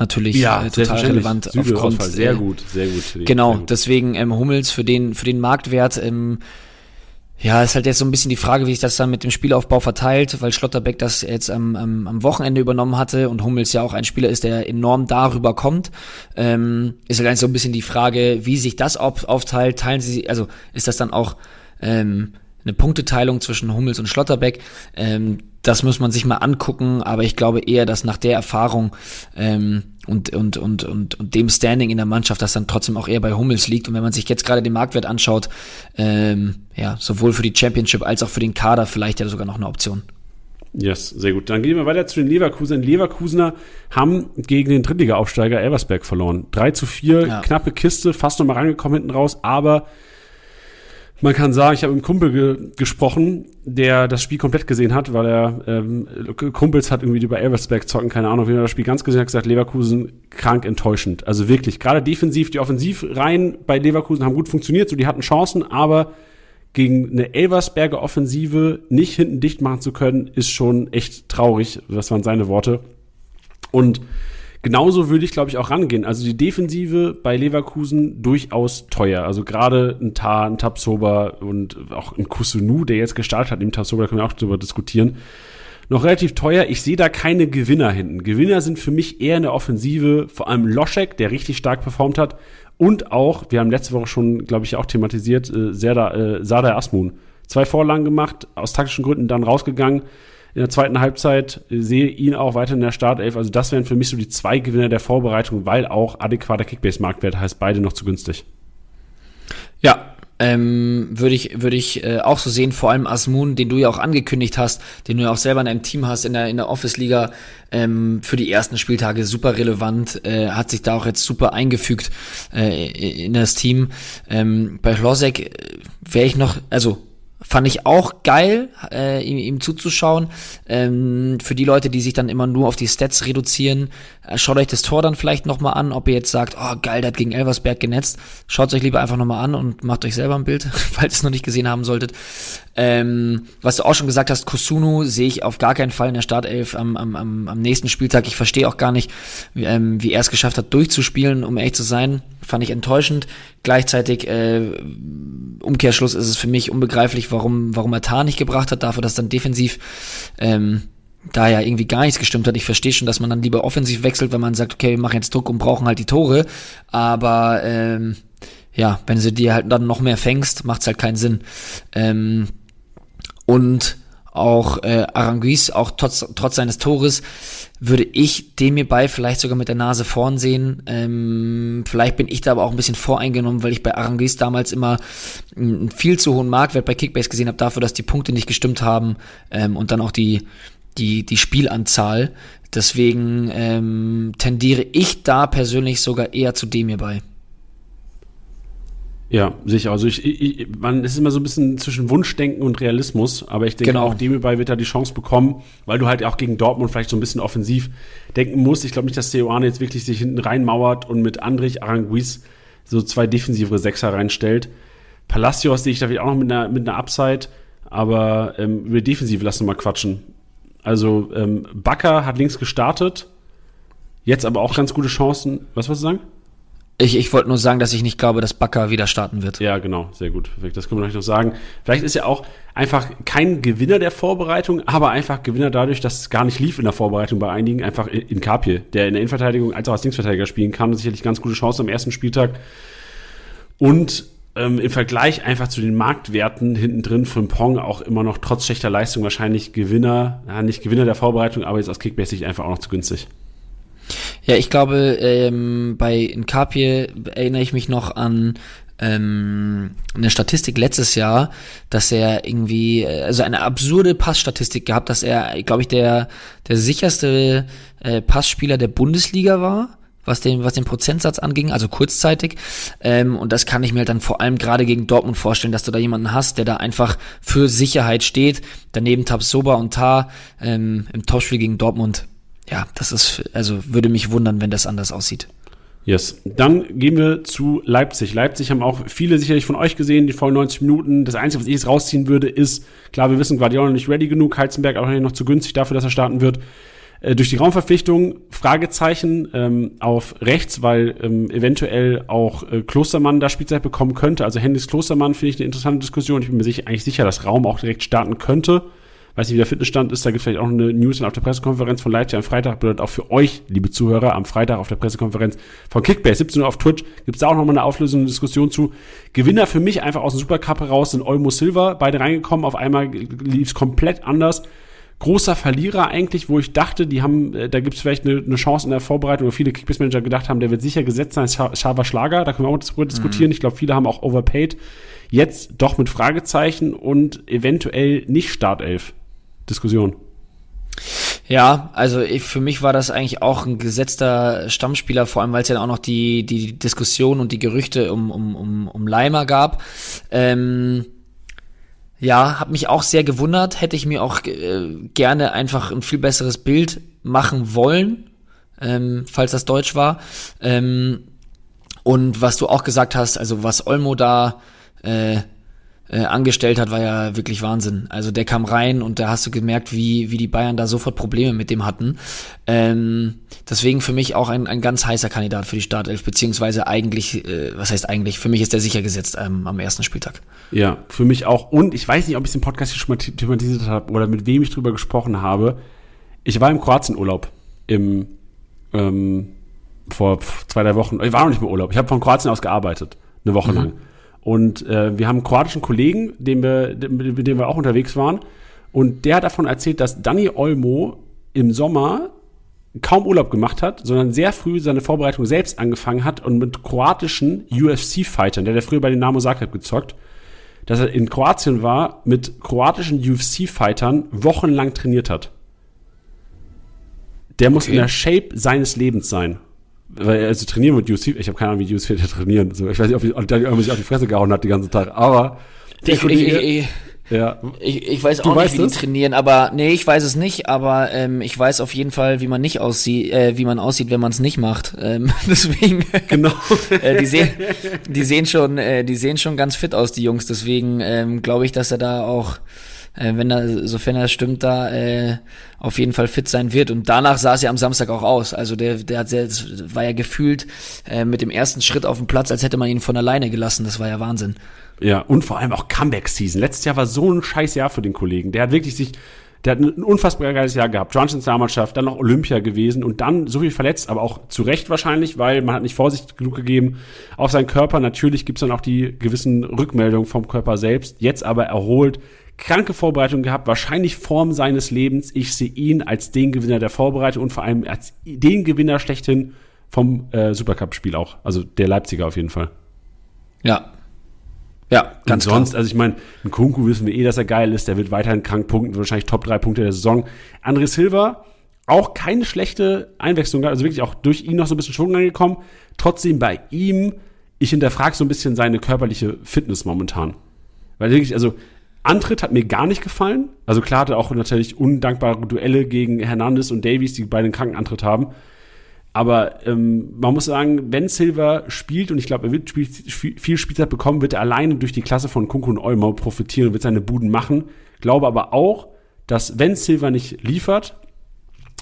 Natürlich ja, äh, total relevant Süde aufgrund. Sehr äh, gut, sehr gut. Genau, sehr gut. deswegen ähm, Hummels für den, für den Marktwert. Ähm, ja, ist halt jetzt so ein bisschen die Frage, wie sich das dann mit dem Spielaufbau verteilt, weil Schlotterbeck das jetzt am, am, am Wochenende übernommen hatte und Hummels ja auch ein Spieler ist, der enorm darüber kommt. Ähm, ist halt so ein bisschen die Frage, wie sich das auf, aufteilt. Teilen sie, also ist das dann auch ähm, eine Punkteteilung zwischen Hummels und Schlotterbeck? Ähm, das muss man sich mal angucken, aber ich glaube eher, dass nach der Erfahrung ähm, und, und, und, und, und dem Standing in der Mannschaft, das dann trotzdem auch eher bei Hummels liegt. Und wenn man sich jetzt gerade den Marktwert anschaut, ähm, ja, sowohl für die Championship als auch für den Kader vielleicht ja sogar noch eine Option. Yes, sehr gut. Dann gehen wir weiter zu den Leverkusen. Leverkusener haben gegen den Drittliga-Aufsteiger Elversberg verloren. 3 zu 4, ja. knappe Kiste, fast nochmal rangekommen hinten raus, aber man kann sagen, ich habe mit einem Kumpel ge gesprochen, der das Spiel komplett gesehen hat, weil er ähm, Kumpels hat irgendwie über Elversberg zocken, keine Ahnung, wie er das Spiel ganz gesehen hat, gesagt, Leverkusen krank enttäuschend. Also wirklich, gerade defensiv, die Offensivreihen bei Leverkusen haben gut funktioniert, so die hatten Chancen, aber gegen eine Elversberger Offensive nicht hinten dicht machen zu können, ist schon echt traurig. Das waren seine Worte. Und Genauso würde ich, glaube ich, auch rangehen. Also die Defensive bei Leverkusen durchaus teuer. Also gerade ein Tar, ein Tapsoba und auch ein Kusunu, der jetzt gestartet hat, im Tapsoba, da können wir auch drüber diskutieren. Noch relativ teuer. Ich sehe da keine Gewinner hinten. Gewinner sind für mich eher in der Offensive, vor allem Loschek, der richtig stark performt hat. Und auch, wir haben letzte Woche schon, glaube ich, auch thematisiert, äh, Serda, äh, Sada Asmun. Zwei Vorlagen gemacht, aus taktischen Gründen dann rausgegangen in der zweiten Halbzeit, sehe ihn auch weiter in der Startelf. Also das wären für mich so die zwei Gewinner der Vorbereitung, weil auch adäquater Kickbase-Marktwert heißt beide noch zu günstig. Ja, ähm, würde ich, würde ich äh, auch so sehen, vor allem Asmun, den du ja auch angekündigt hast, den du ja auch selber in deinem Team hast, in der, in der Office-Liga, ähm, für die ersten Spieltage super relevant, äh, hat sich da auch jetzt super eingefügt äh, in das Team. Ähm, bei Hlosek äh, wäre ich noch, also Fand ich auch geil, äh, ihm, ihm zuzuschauen. Ähm, für die Leute, die sich dann immer nur auf die Stats reduzieren, äh, schaut euch das Tor dann vielleicht nochmal an, ob ihr jetzt sagt, oh geil, der hat gegen Elversberg genetzt. Schaut es euch lieber einfach nochmal an und macht euch selber ein Bild, falls ihr es noch nicht gesehen haben solltet. Ähm, was du auch schon gesagt hast, Kusunu sehe ich auf gar keinen Fall in der Startelf am, am, am, am nächsten Spieltag. Ich verstehe auch gar nicht, wie, ähm, wie er es geschafft hat, durchzuspielen, um ehrlich zu sein. Fand ich enttäuschend. Gleichzeitig, äh, Umkehrschluss ist es für mich unbegreiflich, warum, warum er Tar nicht gebracht hat, dafür, dass dann defensiv ähm, da ja irgendwie gar nichts gestimmt hat. Ich verstehe schon, dass man dann lieber offensiv wechselt, wenn man sagt, okay, wir machen jetzt Druck und brauchen halt die Tore. Aber ähm, ja, wenn du dir halt dann noch mehr fängst, macht's halt keinen Sinn. Ähm, und auch äh, Aranguiz, auch trotz, trotz seines Tores, würde ich dem mir bei vielleicht sogar mit der Nase vorn sehen. Ähm, vielleicht bin ich da aber auch ein bisschen voreingenommen, weil ich bei Aranguiz damals immer einen viel zu hohen Marktwert bei Kickbase gesehen habe, dafür, dass die Punkte nicht gestimmt haben ähm, und dann auch die, die, die Spielanzahl. Deswegen ähm, tendiere ich da persönlich sogar eher zu dem hierbei. Ja, sicher. Also ich, ich, man ist immer so ein bisschen zwischen Wunschdenken und Realismus, aber ich denke genau. auch Demirbay wird da die Chance bekommen, weil du halt auch gegen Dortmund vielleicht so ein bisschen offensiv denken musst. Ich glaube nicht, dass Seoane jetzt wirklich sich hinten reinmauert und mit Andrich Aranguiz so zwei defensivere Sechser reinstellt. Palacios sehe ich da vielleicht auch noch mit einer, mit einer Upside, aber ähm, über Defensive lassen wir mal quatschen. Also ähm, Bakker hat links gestartet, jetzt aber auch ganz gute Chancen. Was wolltest du sagen? Ich, ich wollte nur sagen, dass ich nicht glaube, dass Bakker wieder starten wird. Ja, genau, sehr gut. Das können wir euch noch sagen. Vielleicht ist er auch einfach kein Gewinner der Vorbereitung, aber einfach Gewinner dadurch, dass es gar nicht lief in der Vorbereitung bei einigen, einfach in Kapje, der in der Innenverteidigung als auch als Linksverteidiger spielen kann. Sicherlich ganz gute Chance am ersten Spieltag. Und ähm, im Vergleich einfach zu den Marktwerten hinten drin von Pong auch immer noch trotz schlechter Leistung wahrscheinlich Gewinner, ja, nicht Gewinner der Vorbereitung, aber jetzt aus Kickbase einfach auch noch zu günstig. Ja, ich glaube, ähm, bei Nkapie erinnere ich mich noch an ähm, eine Statistik letztes Jahr, dass er irgendwie, äh, also eine absurde Passstatistik gehabt, dass er, glaube ich, der, der sicherste äh, Passspieler der Bundesliga war was den, was den Prozentsatz anging, also kurzzeitig. Ähm, und das kann ich mir halt dann vor allem gerade gegen Dortmund vorstellen, dass du da jemanden hast, der da einfach für Sicherheit steht. Daneben Tabsoba und Tar ähm, im Topspiel gegen Dortmund ja, das ist, also würde mich wundern, wenn das anders aussieht. Yes. Dann gehen wir zu Leipzig. Leipzig haben auch viele sicherlich von euch gesehen, die vollen 90 Minuten. Das Einzige, was ich jetzt rausziehen würde, ist, klar, wir wissen, Guardiola noch nicht ready genug, Heizenberg auch noch zu günstig dafür, dass er starten wird. Äh, durch die Raumverpflichtung Fragezeichen ähm, auf rechts, weil ähm, eventuell auch äh, Klostermann da Spielzeit bekommen könnte. Also Hendricks Klostermann finde ich eine interessante Diskussion. Ich bin mir sicher, eigentlich sicher, dass Raum auch direkt starten könnte weiß nicht, wie der Fitnessstand ist, da gibt es vielleicht auch eine News auf der Pressekonferenz von Leipzig am Freitag, bedeutet auch für euch, liebe Zuhörer, am Freitag auf der Pressekonferenz von Kickbase, 17 Uhr auf Twitch, gibt es da auch nochmal eine Auflösung, eine Diskussion zu. Gewinner für mich einfach aus dem Supercup heraus sind Olmo Silva, beide reingekommen, auf einmal lief es komplett anders. Großer Verlierer eigentlich, wo ich dachte, die haben, äh, da gibt es vielleicht eine, eine, Chance in der Vorbereitung, wo viele Kickbase-Manager gedacht haben, der wird sicher gesetzt sein, Schaber Schlager, da können wir auch darüber diskutieren. Mhm. Ich glaube, viele haben auch overpaid. Jetzt doch mit Fragezeichen und eventuell nicht Startelf. Diskussion. Ja, also ich, für mich war das eigentlich auch ein gesetzter Stammspieler, vor allem weil es ja auch noch die, die Diskussion und die Gerüchte um, um, um, um Leimer gab. Ähm, ja, hat mich auch sehr gewundert, hätte ich mir auch äh, gerne einfach ein viel besseres Bild machen wollen, ähm, falls das Deutsch war. Ähm, und was du auch gesagt hast, also was Olmo da äh, äh, angestellt hat, war ja wirklich Wahnsinn. Also der kam rein und da hast du gemerkt, wie, wie die Bayern da sofort Probleme mit dem hatten. Ähm, deswegen für mich auch ein, ein ganz heißer Kandidat für die Startelf, beziehungsweise eigentlich, äh, was heißt eigentlich, für mich ist der sicher gesetzt ähm, am ersten Spieltag. Ja, für mich auch. Und ich weiß nicht, ob ich es im Podcast hier schon mal thematisiert habe oder mit wem ich drüber gesprochen habe. Ich war im Kroatienurlaub im ähm, vor zwei, drei Wochen. Ich war noch nicht mehr Urlaub. Ich habe von Kroatien aus gearbeitet, eine Woche mhm. lang. Und äh, wir haben einen kroatischen Kollegen, den wir, mit dem wir auch unterwegs waren. Und der hat davon erzählt, dass Danny Olmo im Sommer kaum Urlaub gemacht hat, sondern sehr früh seine Vorbereitung selbst angefangen hat und mit kroatischen UFC-Fightern, der hat früher bei den Namo Zagreb gezockt, dass er in Kroatien war, mit kroatischen UFC-Fightern wochenlang trainiert hat. Der muss okay. in der Shape seines Lebens sein weil also trainieren mit UFC, ich habe keine Ahnung, wie UFC trainieren. So, ich weiß nicht, ob, ich, ob sich auf die Fresse gehauen hat den ganzen Tag, aber ich, ich, ich, ja. Ich, ich weiß auch nicht, wie das? die trainieren, aber nee, ich weiß es nicht, aber ähm, ich weiß auf jeden Fall, wie man nicht aussieht, äh, wie man aussieht, wenn man es nicht macht. Ähm, deswegen. Genau. äh, die sehen, die sehen schon, äh, die sehen schon ganz fit aus, die Jungs. Deswegen ähm, glaube ich, dass er da auch äh, wenn er, sofern er stimmt, da äh, auf jeden Fall fit sein wird. Und danach sah es ja am Samstag auch aus. Also der, der hat sehr, war ja gefühlt äh, mit dem ersten Schritt auf dem Platz, als hätte man ihn von alleine gelassen. Das war ja Wahnsinn. Ja, und vor allem auch Comeback-Season. Letztes Jahr war so ein scheiß Jahr für den Kollegen. Der hat wirklich sich, der hat ein unfassbar geiles Jahr gehabt. Johnsons Nationalmannschaft, dann noch Olympia gewesen und dann so viel verletzt, aber auch zu Recht wahrscheinlich, weil man hat nicht Vorsicht genug gegeben auf seinen Körper. Natürlich gibt's dann auch die gewissen Rückmeldungen vom Körper selbst. Jetzt aber erholt, kranke Vorbereitung gehabt, wahrscheinlich Form seines Lebens. Ich sehe ihn als den Gewinner der Vorbereitung und vor allem als den Gewinner schlechthin vom äh, Supercup-Spiel auch. Also der Leipziger auf jeden Fall. Ja. Ja, ganz und sonst, klar. also ich meine, ein Kunku wissen wir eh, dass er geil ist. Der wird weiterhin krank punkten, wahrscheinlich Top 3 Punkte der Saison. André Silva, auch keine schlechte Einwechslung, also wirklich auch durch ihn noch so ein bisschen Schwung angekommen. Trotzdem bei ihm, ich hinterfrage so ein bisschen seine körperliche Fitness momentan. Weil wirklich, also Antritt hat mir gar nicht gefallen. Also klar hatte auch natürlich undankbare Duelle gegen Hernandez und Davies, die beide einen kranken Antritt haben. Aber ähm, man muss sagen, wenn Silver spielt, und ich glaube, er wird spiel, viel Spielzeit bekommen, wird er alleine durch die Klasse von Kunku und Olmo profitieren und wird seine Buden machen. Glaube aber auch, dass wenn Silver nicht liefert,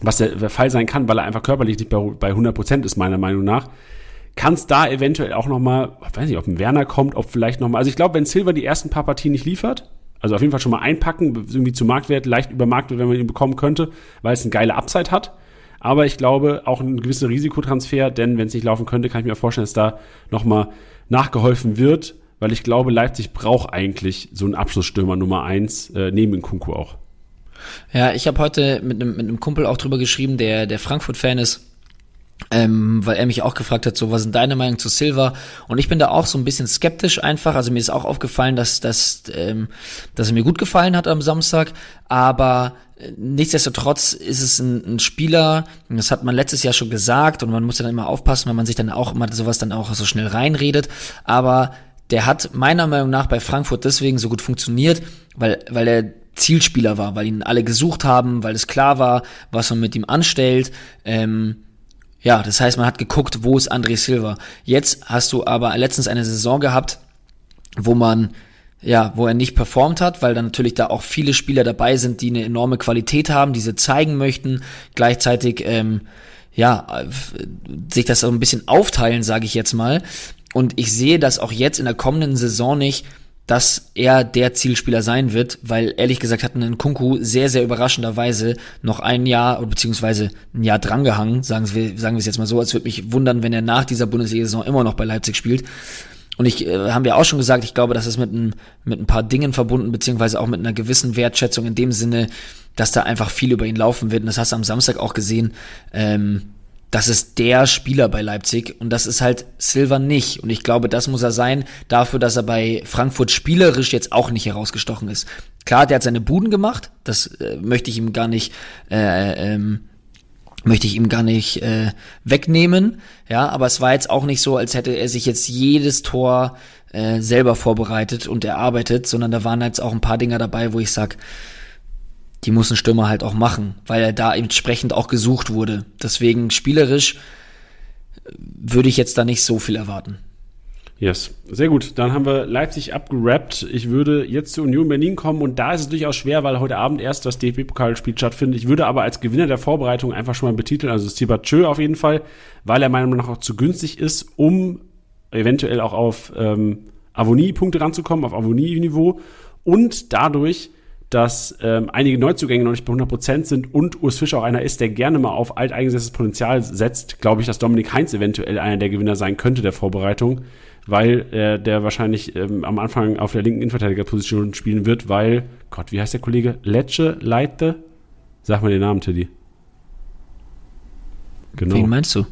was der, Fall sein kann, weil er einfach körperlich nicht bei, bei 100% ist, meiner Meinung nach, kann es da eventuell auch noch mal, ich weiß nicht, ob ein Werner kommt, ob vielleicht noch mal, also ich glaube, wenn Silver die ersten paar Partien nicht liefert, also auf jeden Fall schon mal einpacken, irgendwie zu Marktwert, leicht über Marktwert, wenn man ihn bekommen könnte, weil es eine geile Upside hat. Aber ich glaube auch ein gewisser Risikotransfer, denn wenn es nicht laufen könnte, kann ich mir vorstellen, dass da nochmal nachgeholfen wird, weil ich glaube, Leipzig braucht eigentlich so einen Abschlussstürmer Nummer eins äh, neben Kunku auch. Ja, ich habe heute mit einem, mit Kumpel auch drüber geschrieben, der, der Frankfurt-Fan ist ähm, weil er mich auch gefragt hat, so was sind deine Meinung zu Silva? Und ich bin da auch so ein bisschen skeptisch einfach. Also mir ist auch aufgefallen, dass, dass, ähm, dass er mir gut gefallen hat am Samstag, aber äh, nichtsdestotrotz ist es ein, ein Spieler, das hat man letztes Jahr schon gesagt und man muss dann immer aufpassen, wenn man sich dann auch immer sowas dann auch so schnell reinredet. Aber der hat meiner Meinung nach bei Frankfurt deswegen so gut funktioniert, weil, weil er Zielspieler war, weil ihn alle gesucht haben, weil es klar war, was man mit ihm anstellt. Ähm, ja, das heißt, man hat geguckt, wo ist André Silva. Jetzt hast du aber letztens eine Saison gehabt, wo man ja, wo er nicht performt hat, weil dann natürlich da auch viele Spieler dabei sind, die eine enorme Qualität haben, die sie zeigen möchten, gleichzeitig ähm, ja sich das so ein bisschen aufteilen, sage ich jetzt mal. Und ich sehe das auch jetzt in der kommenden Saison nicht, dass er der Zielspieler sein wird, weil ehrlich gesagt hat ein Kunku sehr, sehr überraschenderweise noch ein Jahr beziehungsweise ein Jahr drangehangen, sagen wir, sagen wir es jetzt mal so, als würde mich wundern, wenn er nach dieser Bundesliga-Saison immer noch bei Leipzig spielt. Und ich äh, haben wir auch schon gesagt, ich glaube, das ist mit ein, mit ein paar Dingen verbunden, beziehungsweise auch mit einer gewissen Wertschätzung in dem Sinne, dass da einfach viel über ihn laufen wird. Und das hast du am Samstag auch gesehen. Ähm, das ist der Spieler bei Leipzig und das ist halt Silva nicht. Und ich glaube, das muss er sein, dafür, dass er bei Frankfurt spielerisch jetzt auch nicht herausgestochen ist. Klar, der hat seine Buden gemacht, das äh, möchte ich ihm gar nicht, äh, ähm, möchte ich ihm gar nicht äh, wegnehmen. Ja, aber es war jetzt auch nicht so, als hätte er sich jetzt jedes Tor äh, selber vorbereitet und erarbeitet, sondern da waren jetzt auch ein paar Dinger dabei, wo ich sag, die muss ein Stürmer halt auch machen, weil er da entsprechend auch gesucht wurde. Deswegen spielerisch äh, würde ich jetzt da nicht so viel erwarten. Yes, sehr gut. Dann haben wir Leipzig abgerappt. Ich würde jetzt zu Union Berlin kommen und da ist es durchaus schwer, weil heute Abend erst das DFB-Pokalspiel stattfindet. Ich würde aber als Gewinner der Vorbereitung einfach schon mal betiteln, also Stibat Tschö auf jeden Fall, weil er meiner Meinung nach auch zu günstig ist, um eventuell auch auf ähm, Avonie-Punkte ranzukommen, auf Avonie-Niveau und dadurch dass ähm, einige Neuzugänge noch nicht bei 100% sind und Urs Fischer auch einer ist, der gerne mal auf alteingesetztes Potenzial setzt, glaube ich, dass Dominik Heinz eventuell einer der Gewinner sein könnte der Vorbereitung, weil äh, der wahrscheinlich ähm, am Anfang auf der linken Innenverteidigerposition spielen wird, weil, Gott, wie heißt der Kollege? Lecce, Leite? Sag mal den Namen, Teddy. Genau. Wen meinst du?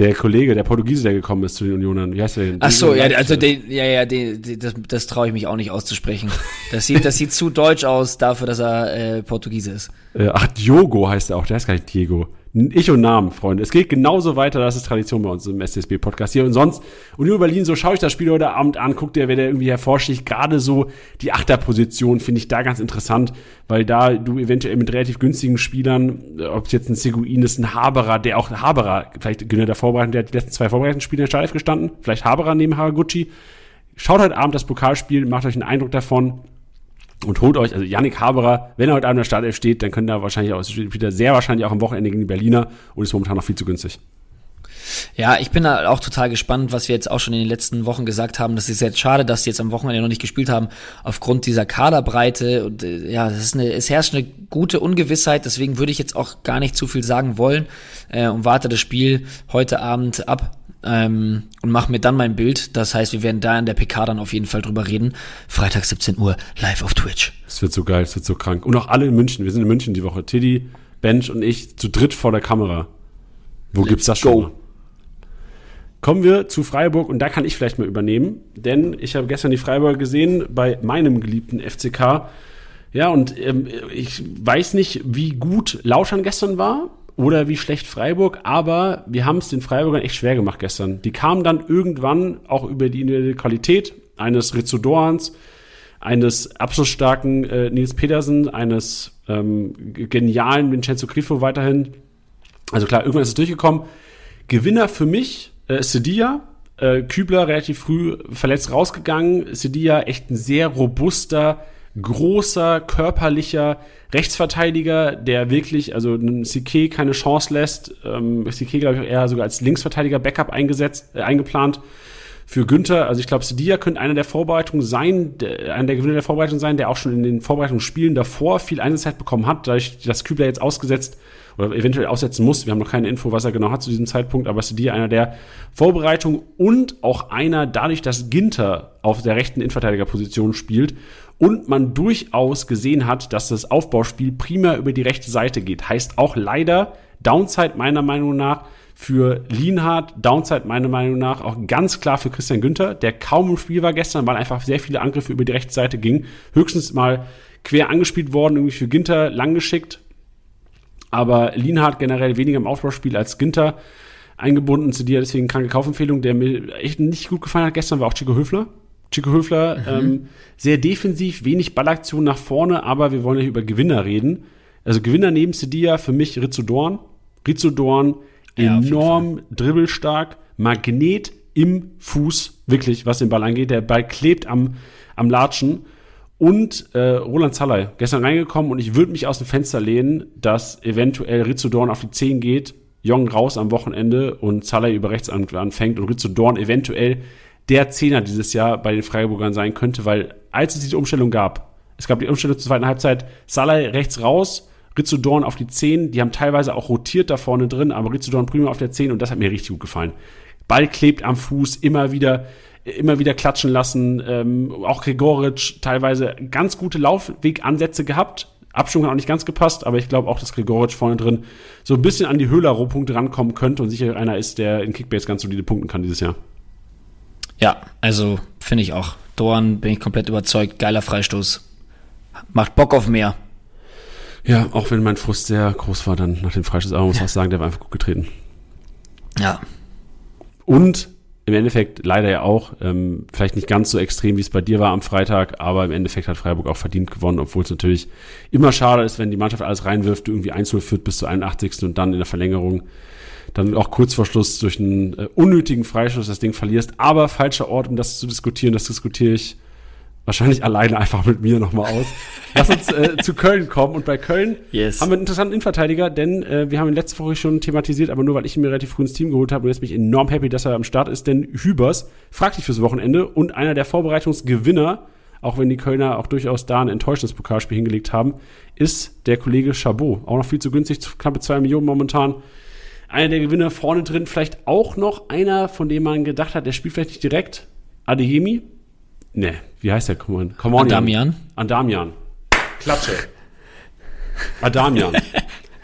Der Kollege, der Portugiese, der gekommen ist zu den Unionern, wie heißt der denn? Ach so, ja, also den, ja, ja, den, den, das, das traue ich mich auch nicht auszusprechen. Das sieht, das sieht zu deutsch aus dafür, dass er äh, Portugiese ist. Äh, ach, Diogo heißt er auch, der heißt gar nicht Diego. Ich und Namen, Freunde. Es geht genauso weiter, das ist Tradition bei uns im SSB-Podcast hier. Und sonst, Union Berlin, so schaue ich das Spiel heute Abend an, guckt ihr, wer der irgendwie hervorsticht. Gerade so die Achterposition finde ich da ganz interessant, weil da du eventuell mit relativ günstigen Spielern, ob es jetzt ein Seguin ist, ein Haberer, der auch Haberer, vielleicht Günter der Vorbereitung, der hat die letzten zwei Vorbereitungsspiele in der Startelf gestanden, vielleicht Haberer neben Haraguchi. Schaut heute Abend das Pokalspiel, macht euch einen Eindruck davon und holt euch, also Yannick Haberer, wenn er heute Abend in der Startelf steht, dann könnt ihr wahrscheinlich auch, wieder sehr wahrscheinlich auch am Wochenende gegen die Berliner und ist momentan noch viel zu günstig. Ja, ich bin da auch total gespannt, was wir jetzt auch schon in den letzten Wochen gesagt haben. Das ist jetzt schade, dass die jetzt am Wochenende noch nicht gespielt haben, aufgrund dieser Kaderbreite. Und äh, ja, das ist eine, es herrscht eine gute Ungewissheit, deswegen würde ich jetzt auch gar nicht zu viel sagen wollen äh, und warte das Spiel heute Abend ab ähm, und mache mir dann mein Bild. Das heißt, wir werden da in der PK dann auf jeden Fall drüber reden. Freitag 17 Uhr live auf Twitch. Es wird so geil, es wird so krank. Und auch alle in München. Wir sind in München die Woche. Tiddy, Bench und ich zu dritt vor der Kamera. Wo Let's gibt's das go. schon? Kommen wir zu Freiburg und da kann ich vielleicht mal übernehmen, denn ich habe gestern die Freiburger gesehen bei meinem geliebten FCK. Ja, und ähm, ich weiß nicht, wie gut Lauschern gestern war oder wie schlecht Freiburg, aber wir haben es den Freiburgern echt schwer gemacht gestern. Die kamen dann irgendwann auch über die Qualität eines Rizzo Dorans, eines abschlussstarken äh, Nils Petersen, eines ähm, genialen Vincenzo Grifo weiterhin. Also klar, irgendwann ist es durchgekommen. Gewinner für mich äh, Sedilla, äh, Kübler relativ früh verletzt rausgegangen. Sedilla echt ein sehr robuster, großer, körperlicher Rechtsverteidiger, der wirklich, also Sique keine Chance lässt. Ähm, Sique, glaube ich, eher sogar als Linksverteidiger Backup eingesetzt, äh, eingeplant für Günther. Also ich glaube, Sedilla könnte einer der Vorbereitungen sein, der, einer der Gewinner der Vorbereitung sein, der auch schon in den Vorbereitungsspielen davor viel Einsatzzeit bekommen hat, dadurch, dass Kübler jetzt ausgesetzt oder eventuell aussetzen muss. Wir haben noch keine Info, was er genau hat zu diesem Zeitpunkt, aber Sedilla einer der Vorbereitungen und auch einer dadurch, dass Ginter auf der rechten Innenverteidigerposition spielt und man durchaus gesehen hat, dass das Aufbauspiel prima über die rechte Seite geht. Heißt auch leider Downside meiner Meinung nach für Lienhardt, Downside meiner Meinung nach auch ganz klar für Christian Günther, der kaum im Spiel war gestern, weil einfach sehr viele Angriffe über die rechte Seite gingen. Höchstens mal quer angespielt worden, irgendwie für Ginter langgeschickt. Aber Lienhardt generell weniger im Aufbauspiel als Ginter eingebunden zu dir, deswegen kranke Kaufempfehlung, der mir echt nicht gut gefallen hat gestern, war auch Chico Höfler Chico Höfler, mhm. ähm, sehr defensiv, wenig Ballaktion nach vorne, aber wir wollen ja über Gewinner reden. Also Gewinner neben Sedia für mich Rizzo Dorn. Rizzo Dorn, ja, enorm dribbelstark, Magnet im Fuß, wirklich, was den Ball angeht. Der Ball klebt am, am Latschen. Und äh, Roland Zallay, gestern reingekommen und ich würde mich aus dem Fenster lehnen, dass eventuell Rizzo Dorn auf die 10 geht, Jong raus am Wochenende und Zallay über rechts anfängt und Rizzo Dorn eventuell der Zehner dieses Jahr bei den Freiburgern sein könnte, weil als es diese Umstellung gab, es gab die Umstellung zur zweiten Halbzeit, Salai rechts raus, Rizzo Dorn auf die 10, die haben teilweise auch rotiert da vorne drin, aber Rizzo Dorn prima auf der 10 und das hat mir richtig gut gefallen. Ball klebt am Fuß, immer wieder, immer wieder klatschen lassen, ähm, auch Gregoritsch teilweise ganz gute Laufwegansätze gehabt, Abschwung hat auch nicht ganz gepasst, aber ich glaube auch, dass Gregoritsch vorne drin so ein bisschen an die Höhler-Rohpunkte rankommen könnte und sicher einer ist, der in Kickbase ganz solide punkten kann dieses Jahr. Ja, also finde ich auch. Dorn bin ich komplett überzeugt. Geiler Freistoß. Macht Bock auf mehr. Ja, auch wenn mein Frust sehr groß war dann nach dem Freistoß, aber muss ja. auch sagen, der war einfach gut getreten. Ja. Und im Endeffekt leider ja auch, ähm, vielleicht nicht ganz so extrem, wie es bei dir war am Freitag, aber im Endeffekt hat Freiburg auch verdient gewonnen, obwohl es natürlich immer schade ist, wenn die Mannschaft alles reinwirft, irgendwie 1 führt bis zur 81. und dann in der Verlängerung dann auch kurz vor Schluss durch einen äh, unnötigen Freischuss das Ding verlierst. Aber falscher Ort, um das zu diskutieren, das diskutiere ich wahrscheinlich alleine einfach mit mir nochmal aus. Lass uns äh, zu Köln kommen. Und bei Köln yes. haben wir einen interessanten Innenverteidiger, denn äh, wir haben ihn letzte Woche schon thematisiert, aber nur weil ich ihn mir relativ früh ins Team geholt habe und jetzt bin ich enorm happy, dass er am Start ist, denn Hübers fragt dich fürs Wochenende und einer der Vorbereitungsgewinner, auch wenn die Kölner auch durchaus da ein enttäuschendes Pokalspiel hingelegt haben, ist der Kollege Chabot. Auch noch viel zu günstig, knappe zwei Millionen momentan einer der Gewinner vorne drin, vielleicht auch noch einer, von dem man gedacht hat, der spielt vielleicht nicht direkt. Adeyemi? Ne, wie heißt der? Come on. Come on Adamian. Adamian. Klatsche. Adamian.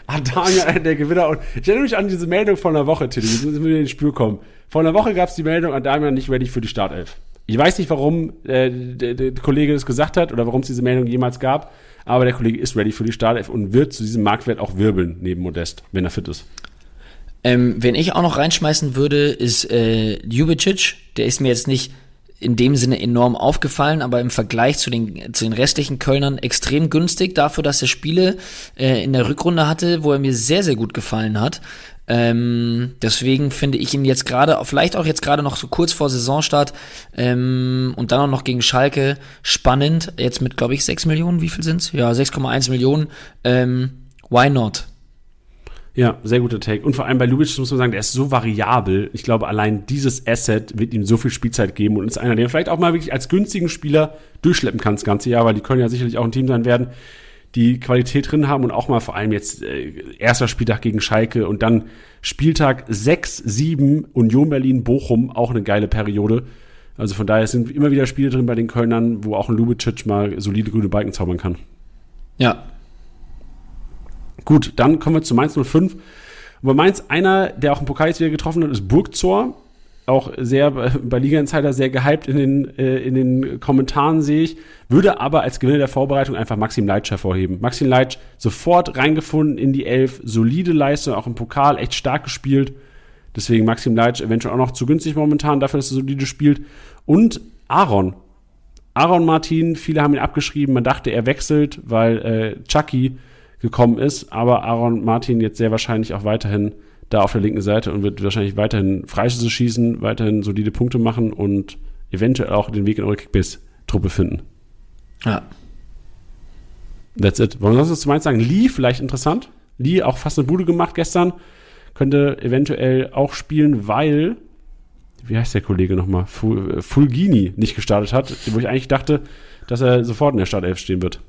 Adamian, der Gewinner. Und ich erinnere mich an diese Meldung von der Woche, Tilly. Jetzt müssen wir in den Spiel kommen. Vor einer Woche gab es die Meldung, Adamian nicht ready für die Startelf. Ich weiß nicht, warum äh, der, der Kollege das gesagt hat oder warum es diese Meldung jemals gab, aber der Kollege ist ready für die Startelf und wird zu diesem Marktwert auch wirbeln neben Modest, wenn er fit ist. Ähm, wenn ich auch noch reinschmeißen würde, ist äh, Ljubicic. Der ist mir jetzt nicht in dem Sinne enorm aufgefallen, aber im Vergleich zu den, zu den restlichen Kölnern extrem günstig dafür, dass er Spiele äh, in der Rückrunde hatte, wo er mir sehr, sehr gut gefallen hat. Ähm, deswegen finde ich ihn jetzt gerade, vielleicht auch jetzt gerade noch so kurz vor Saisonstart ähm, und dann auch noch gegen Schalke spannend. Jetzt mit, glaube ich, 6 Millionen, wie viel sind's? Ja, 6,1 Millionen. Ähm, why not? Ja, sehr guter Take. Und vor allem bei Lubitsch muss man sagen, der ist so variabel. Ich glaube, allein dieses Asset wird ihm so viel Spielzeit geben und ist einer, der vielleicht auch mal wirklich als günstigen Spieler durchschleppen kann das ganze Jahr, weil die können ja sicherlich auch ein Team sein werden, die Qualität drin haben und auch mal vor allem jetzt äh, erster Spieltag gegen Schalke und dann Spieltag 6, 7 Union Berlin, Bochum, auch eine geile Periode. Also von daher sind immer wieder Spiele drin bei den Kölnern, wo auch ein Lubicic mal solide grüne Balken zaubern kann. Ja, Gut, dann kommen wir zu Mainz 05. Und bei Mainz, einer, der auch im Pokal jetzt wieder getroffen hat, ist Burgzor. Auch sehr bei Liga Insider sehr gehypt in den, äh, in den Kommentaren sehe ich. Würde aber als Gewinner der Vorbereitung einfach Maxim Leitsch hervorheben. Maxim Leitsch sofort reingefunden in die Elf, solide Leistung, auch im Pokal echt stark gespielt. Deswegen Maxim Leitsch eventuell auch noch zu günstig momentan dafür, dass er solide spielt. Und Aaron. Aaron Martin, viele haben ihn abgeschrieben, man dachte, er wechselt, weil äh, Chucky gekommen ist. Aber Aaron Martin jetzt sehr wahrscheinlich auch weiterhin da auf der linken Seite und wird wahrscheinlich weiterhin Freischüsse schießen, weiterhin solide Punkte machen und eventuell auch den Weg in eure Kickbase-Truppe finden. Ja. That's it. Wollen wir sonst was zu Mainz sagen? Lee, vielleicht interessant. Lee auch fast eine Bude gemacht gestern. Könnte eventuell auch spielen, weil, wie heißt der Kollege nochmal? Fulgini nicht gestartet hat, wo ich eigentlich dachte, dass er sofort in der Startelf stehen wird.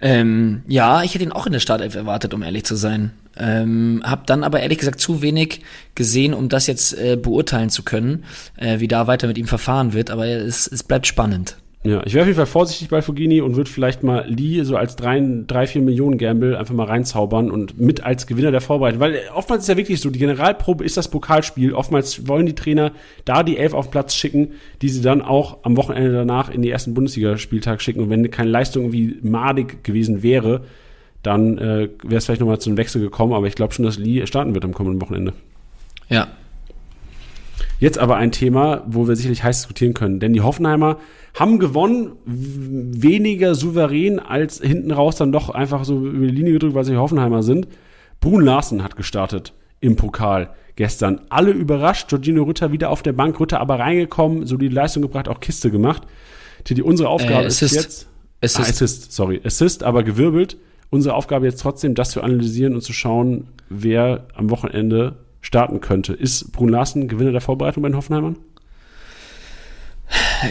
Ähm, ja, ich hätte ihn auch in der Startelf erwartet, um ehrlich zu sein. Ähm, hab dann aber ehrlich gesagt zu wenig gesehen, um das jetzt äh, beurteilen zu können, äh, wie da weiter mit ihm verfahren wird. Aber es, es bleibt spannend. Ja, ich wäre auf jeden Fall vorsichtig bei Fugini und würde vielleicht mal Lee so als 3, 3 4 Millionen Gamble einfach mal reinzaubern und mit als Gewinner der Vorbereitung. Weil oftmals ist ja wirklich so, die Generalprobe ist das Pokalspiel. Oftmals wollen die Trainer da die Elf auf den Platz schicken, die sie dann auch am Wochenende danach in die ersten Bundesligaspieltag schicken. Und wenn keine Leistung irgendwie madig gewesen wäre, dann äh, wäre es vielleicht nochmal zu einem Wechsel gekommen. Aber ich glaube schon, dass Lee starten wird am kommenden Wochenende. Ja, Jetzt aber ein Thema, wo wir sicherlich heiß diskutieren können. Denn die Hoffenheimer haben gewonnen, weniger souverän als hinten raus dann doch einfach so über die Linie gedrückt, weil sie Hoffenheimer sind. Brun Larsen hat gestartet im Pokal gestern. Alle überrascht. Giorgino Rütter wieder auf der Bank. Rütter aber reingekommen, so die Leistung gebracht, auch Kiste gemacht. Titi, unsere Aufgabe äh, ist jetzt. Assist. Ah, Assist, sorry. Assist, aber gewirbelt. Unsere Aufgabe jetzt trotzdem, das zu analysieren und zu schauen, wer am Wochenende starten könnte. Ist Brun Larsen Gewinner der Vorbereitung bei den Hoffenheimern?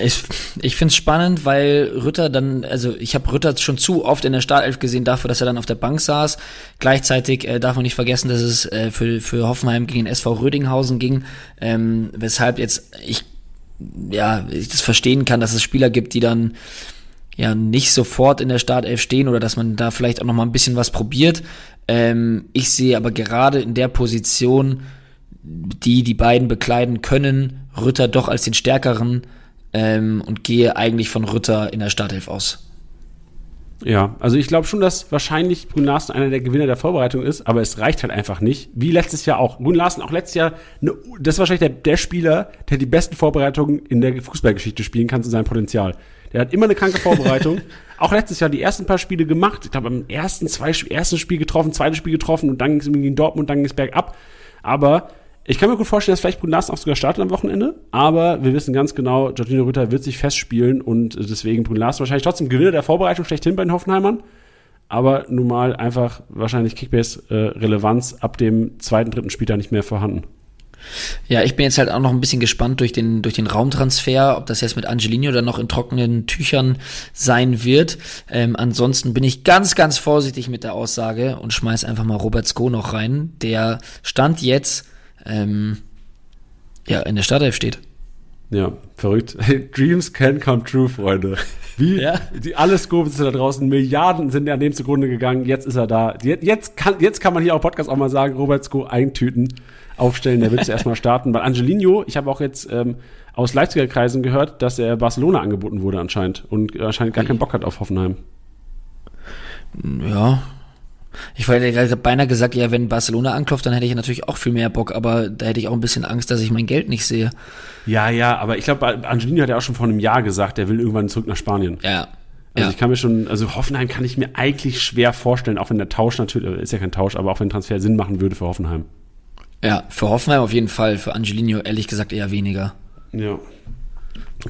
Ich, ich finde es spannend, weil Rütter dann, also ich habe Rütter schon zu oft in der Startelf gesehen dafür, dass er dann auf der Bank saß. Gleichzeitig äh, darf man nicht vergessen, dass es äh, für, für Hoffenheim gegen den SV Rödinghausen ging, ähm, weshalb jetzt ich ja ich das verstehen kann, dass es Spieler gibt, die dann ja nicht sofort in der Startelf stehen oder dass man da vielleicht auch noch mal ein bisschen was probiert. Ähm, ich sehe aber gerade in der Position, die die beiden bekleiden können, Rütter doch als den stärkeren ähm, und gehe eigentlich von Rütter in der Startelf aus. Ja, also ich glaube schon, dass wahrscheinlich Brun Larsen einer der Gewinner der Vorbereitung ist, aber es reicht halt einfach nicht. Wie letztes Jahr auch. Brun Larsen auch letztes Jahr, ne, das ist wahrscheinlich der, der Spieler, der die besten Vorbereitungen in der Fußballgeschichte spielen kann zu seinem Potenzial. Der hat immer eine kranke Vorbereitung. auch letztes Jahr die ersten paar Spiele gemacht. Ich glaube, im ersten, zwei, ersten Spiel getroffen, zweites Spiel getroffen und dann ging es gegen Dortmund, dann ging es bergab. Aber ich kann mir gut vorstellen, dass vielleicht Brun Larsen auch sogar startet am Wochenende, aber wir wissen ganz genau, Giorgino Rütter wird sich festspielen und deswegen Brun Larsen wahrscheinlich trotzdem Gewinner der Vorbereitung schlechthin bei den Hoffenheimern, aber nun mal einfach wahrscheinlich Kickbase-Relevanz ab dem zweiten, dritten Spieltag nicht mehr vorhanden. Ja, ich bin jetzt halt auch noch ein bisschen gespannt durch den, durch den Raumtransfer, ob das jetzt mit Angelino dann noch in trockenen Tüchern sein wird. Ähm, ansonsten bin ich ganz, ganz vorsichtig mit der Aussage und schmeiß einfach mal Robert Sko noch rein. Der stand jetzt ähm, ja, in der Startelf steht. Ja, verrückt. Dreams can come true, Freunde. Wie? Ja. Die, alle Scopes sind da draußen, Milliarden sind an dem zugrunde gegangen, jetzt ist er da. Jetzt kann, jetzt kann man hier auch Podcast auch mal sagen, Robert Sko eintüten, aufstellen, der wird zuerst mal starten. Bei Angelino, ich habe auch jetzt ähm, aus Leipziger Kreisen gehört, dass er Barcelona angeboten wurde anscheinend und anscheinend gar keinen Bock hat auf Hoffenheim. Ja, ich hätte beinahe gesagt, ja, wenn Barcelona anklopft, dann hätte ich natürlich auch viel mehr Bock, aber da hätte ich auch ein bisschen Angst, dass ich mein Geld nicht sehe. Ja, ja, aber ich glaube, Angelino hat ja auch schon vor einem Jahr gesagt, der will irgendwann zurück nach Spanien. Ja. Also ja. ich kann mir schon, also Hoffenheim kann ich mir eigentlich schwer vorstellen, auch wenn der Tausch natürlich, ist ja kein Tausch, aber auch wenn Transfer Sinn machen würde für Hoffenheim. Ja, für Hoffenheim auf jeden Fall, für Angelino ehrlich gesagt eher weniger. Ja.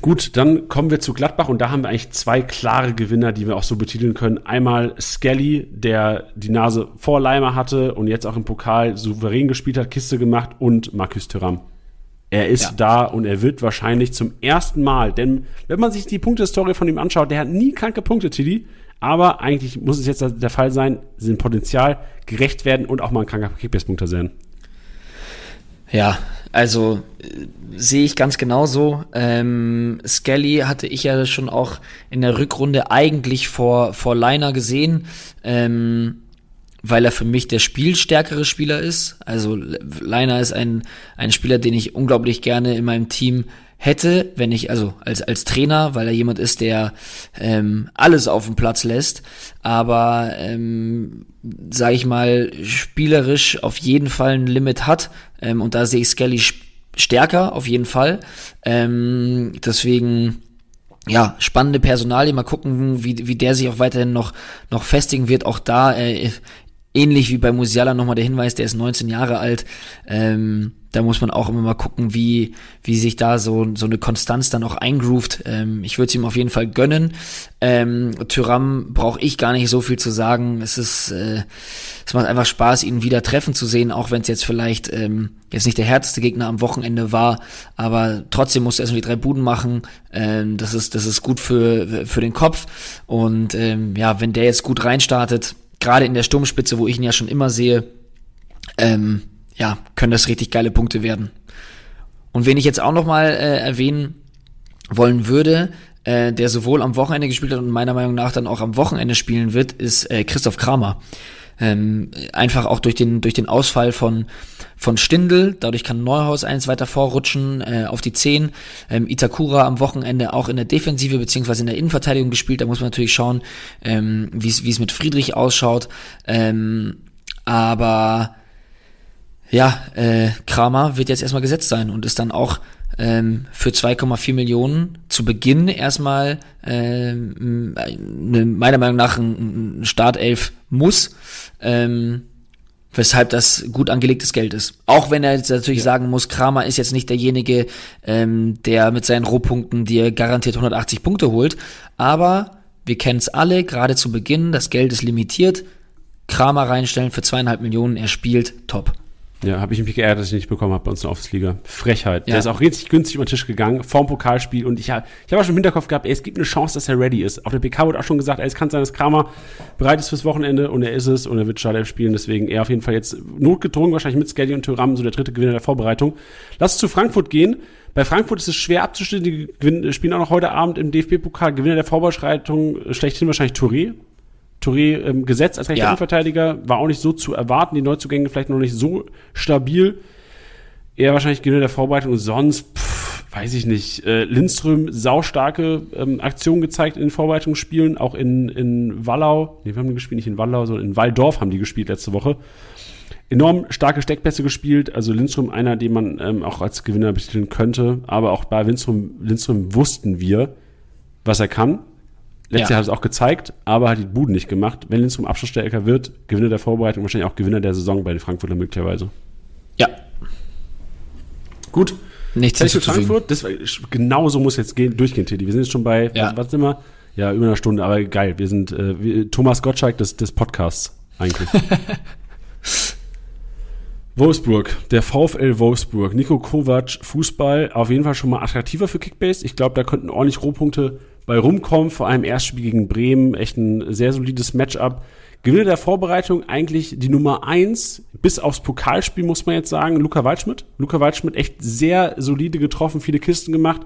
Gut, dann kommen wir zu Gladbach und da haben wir eigentlich zwei klare Gewinner, die wir auch so betiteln können. Einmal Skelly, der die Nase vor Leimer hatte und jetzt auch im Pokal souverän gespielt hat, Kiste gemacht und Marcus Thuram. Er ist ja. da und er wird wahrscheinlich zum ersten Mal, denn wenn man sich die Punktestory von ihm anschaut, der hat nie kranke Punkte, Tilly, aber eigentlich muss es jetzt der Fall sein, sind Potenzial gerecht werden und auch mal ein kranker Kickbase-Punkter sein. Ja, also äh, sehe ich ganz genauso. Ähm, Skelly hatte ich ja schon auch in der Rückrunde eigentlich vor, vor Liner gesehen, ähm, weil er für mich der spielstärkere Spieler ist. Also Liner ist ein, ein Spieler, den ich unglaublich gerne in meinem Team hätte, wenn ich, also als, als Trainer, weil er jemand ist, der ähm, alles auf dem Platz lässt, aber ähm, sage ich mal, spielerisch auf jeden Fall ein Limit hat. Ähm, und da sehe ich Skelly stärker, auf jeden Fall. Ähm, deswegen ja, spannende Personalie. Mal gucken, wie, wie der sich auch weiterhin noch, noch festigen wird. Auch da, äh, ähnlich wie bei Musiala nochmal der Hinweis, der ist 19 Jahre alt. Ähm, da muss man auch immer mal gucken, wie, wie sich da so, so eine Konstanz dann auch eingroovt. Ähm, ich würde es ihm auf jeden Fall gönnen. Ähm, Tyram brauche ich gar nicht so viel zu sagen. Es ist, äh, es macht einfach Spaß, ihn wieder treffen zu sehen, auch wenn es jetzt vielleicht ähm, jetzt nicht der härteste Gegner am Wochenende war, aber trotzdem musste er erstmal die drei Buden machen. Ähm, das ist, das ist gut für, für den Kopf. Und ähm, ja, wenn der jetzt gut reinstartet, gerade in der Sturmspitze, wo ich ihn ja schon immer sehe, ähm, ja, können das richtig geile Punkte werden. Und wen ich jetzt auch nochmal äh, erwähnen wollen würde, äh, der sowohl am Wochenende gespielt hat und meiner Meinung nach dann auch am Wochenende spielen wird, ist äh, Christoph Kramer. Ähm, einfach auch durch den, durch den Ausfall von, von Stindl, dadurch kann Neuhaus eins weiter vorrutschen äh, auf die 10. Ähm, Itakura am Wochenende auch in der Defensive beziehungsweise in der Innenverteidigung gespielt, da muss man natürlich schauen, ähm, wie es mit Friedrich ausschaut. Ähm, aber ja, äh, Kramer wird jetzt erstmal gesetzt sein und ist dann auch ähm, für 2,4 Millionen zu Beginn erstmal ähm, ne, meiner Meinung nach ein, ein Startelf muss. Ähm, weshalb das gut angelegtes Geld ist. Auch wenn er jetzt natürlich ja. sagen muss, Kramer ist jetzt nicht derjenige, ähm, der mit seinen Rohpunkten dir garantiert 180 Punkte holt, aber wir kennen es alle, gerade zu Beginn, das Geld ist limitiert, Kramer reinstellen für zweieinhalb Millionen, er spielt top. Ja, habe ich mich geärgert, dass ich nicht bekommen habe bei uns in der Office-Liga. Frechheit. Ja. Der ist auch richtig günstig über den Tisch gegangen, vorm Pokalspiel. Und ich habe ich hab auch schon im Hinterkopf gehabt, ey, es gibt eine Chance, dass er ready ist. Auf der PK wurde auch schon gesagt, ey, es kann sein, dass Kramer bereit ist fürs Wochenende und er ist es und er wird Startelf spielen. Deswegen er auf jeden Fall jetzt notgedrungen, wahrscheinlich mit Skelly und Thuram, so der dritte Gewinner der Vorbereitung. Lass uns zu Frankfurt gehen. Bei Frankfurt ist es schwer abzustimmen. Die spielen auch noch heute Abend im DFB-Pokal. Gewinner der Vorbereitung schlechthin wahrscheinlich Touré. Touré ähm, gesetzt als rechter ja. Innenverteidiger, war auch nicht so zu erwarten, die Neuzugänge vielleicht noch nicht so stabil. Eher wahrscheinlich Gewinner der Vorbereitung. Sonst, pff, weiß ich nicht, äh, Lindström saustarke ähm, Aktionen gezeigt in den Vorbereitungsspielen, auch in, in Wallau, nee, wir haben die gespielt, nicht in Wallau, sondern in Waldorf haben die gespielt letzte Woche. Enorm starke Steckpässe gespielt, also Lindström einer, den man ähm, auch als Gewinner betiteln könnte, aber auch bei Lindström, Lindström wussten wir, was er kann Letztes ja. Jahr hat es auch gezeigt, aber hat die Buden nicht gemacht. Wenn Lindström Abschlussstärker wird, Gewinner der Vorbereitung, wahrscheinlich auch Gewinner der Saison bei den Frankfurter möglicherweise. Ja. Gut. Nichts zu Frankfurt, das, genau so muss jetzt gehen, durchgehen, Teddy. Wir sind jetzt schon bei, ja. was, sind wir? Ja, über eine Stunde, aber geil. Wir sind äh, wie, Thomas Gottschalk des, des Podcasts eigentlich. Wolfsburg, der VfL Wolfsburg. Nico Kovac, Fußball, auf jeden Fall schon mal attraktiver für Kickbase. Ich glaube, da könnten ordentlich Rohpunkte bei rumkommen, vor allem Erstspiel gegen Bremen, echt ein sehr solides Matchup. Gewinner der Vorbereitung eigentlich die Nummer eins bis aufs Pokalspiel, muss man jetzt sagen, Luca Waldschmidt. Luca Waldschmidt echt sehr solide getroffen, viele Kisten gemacht.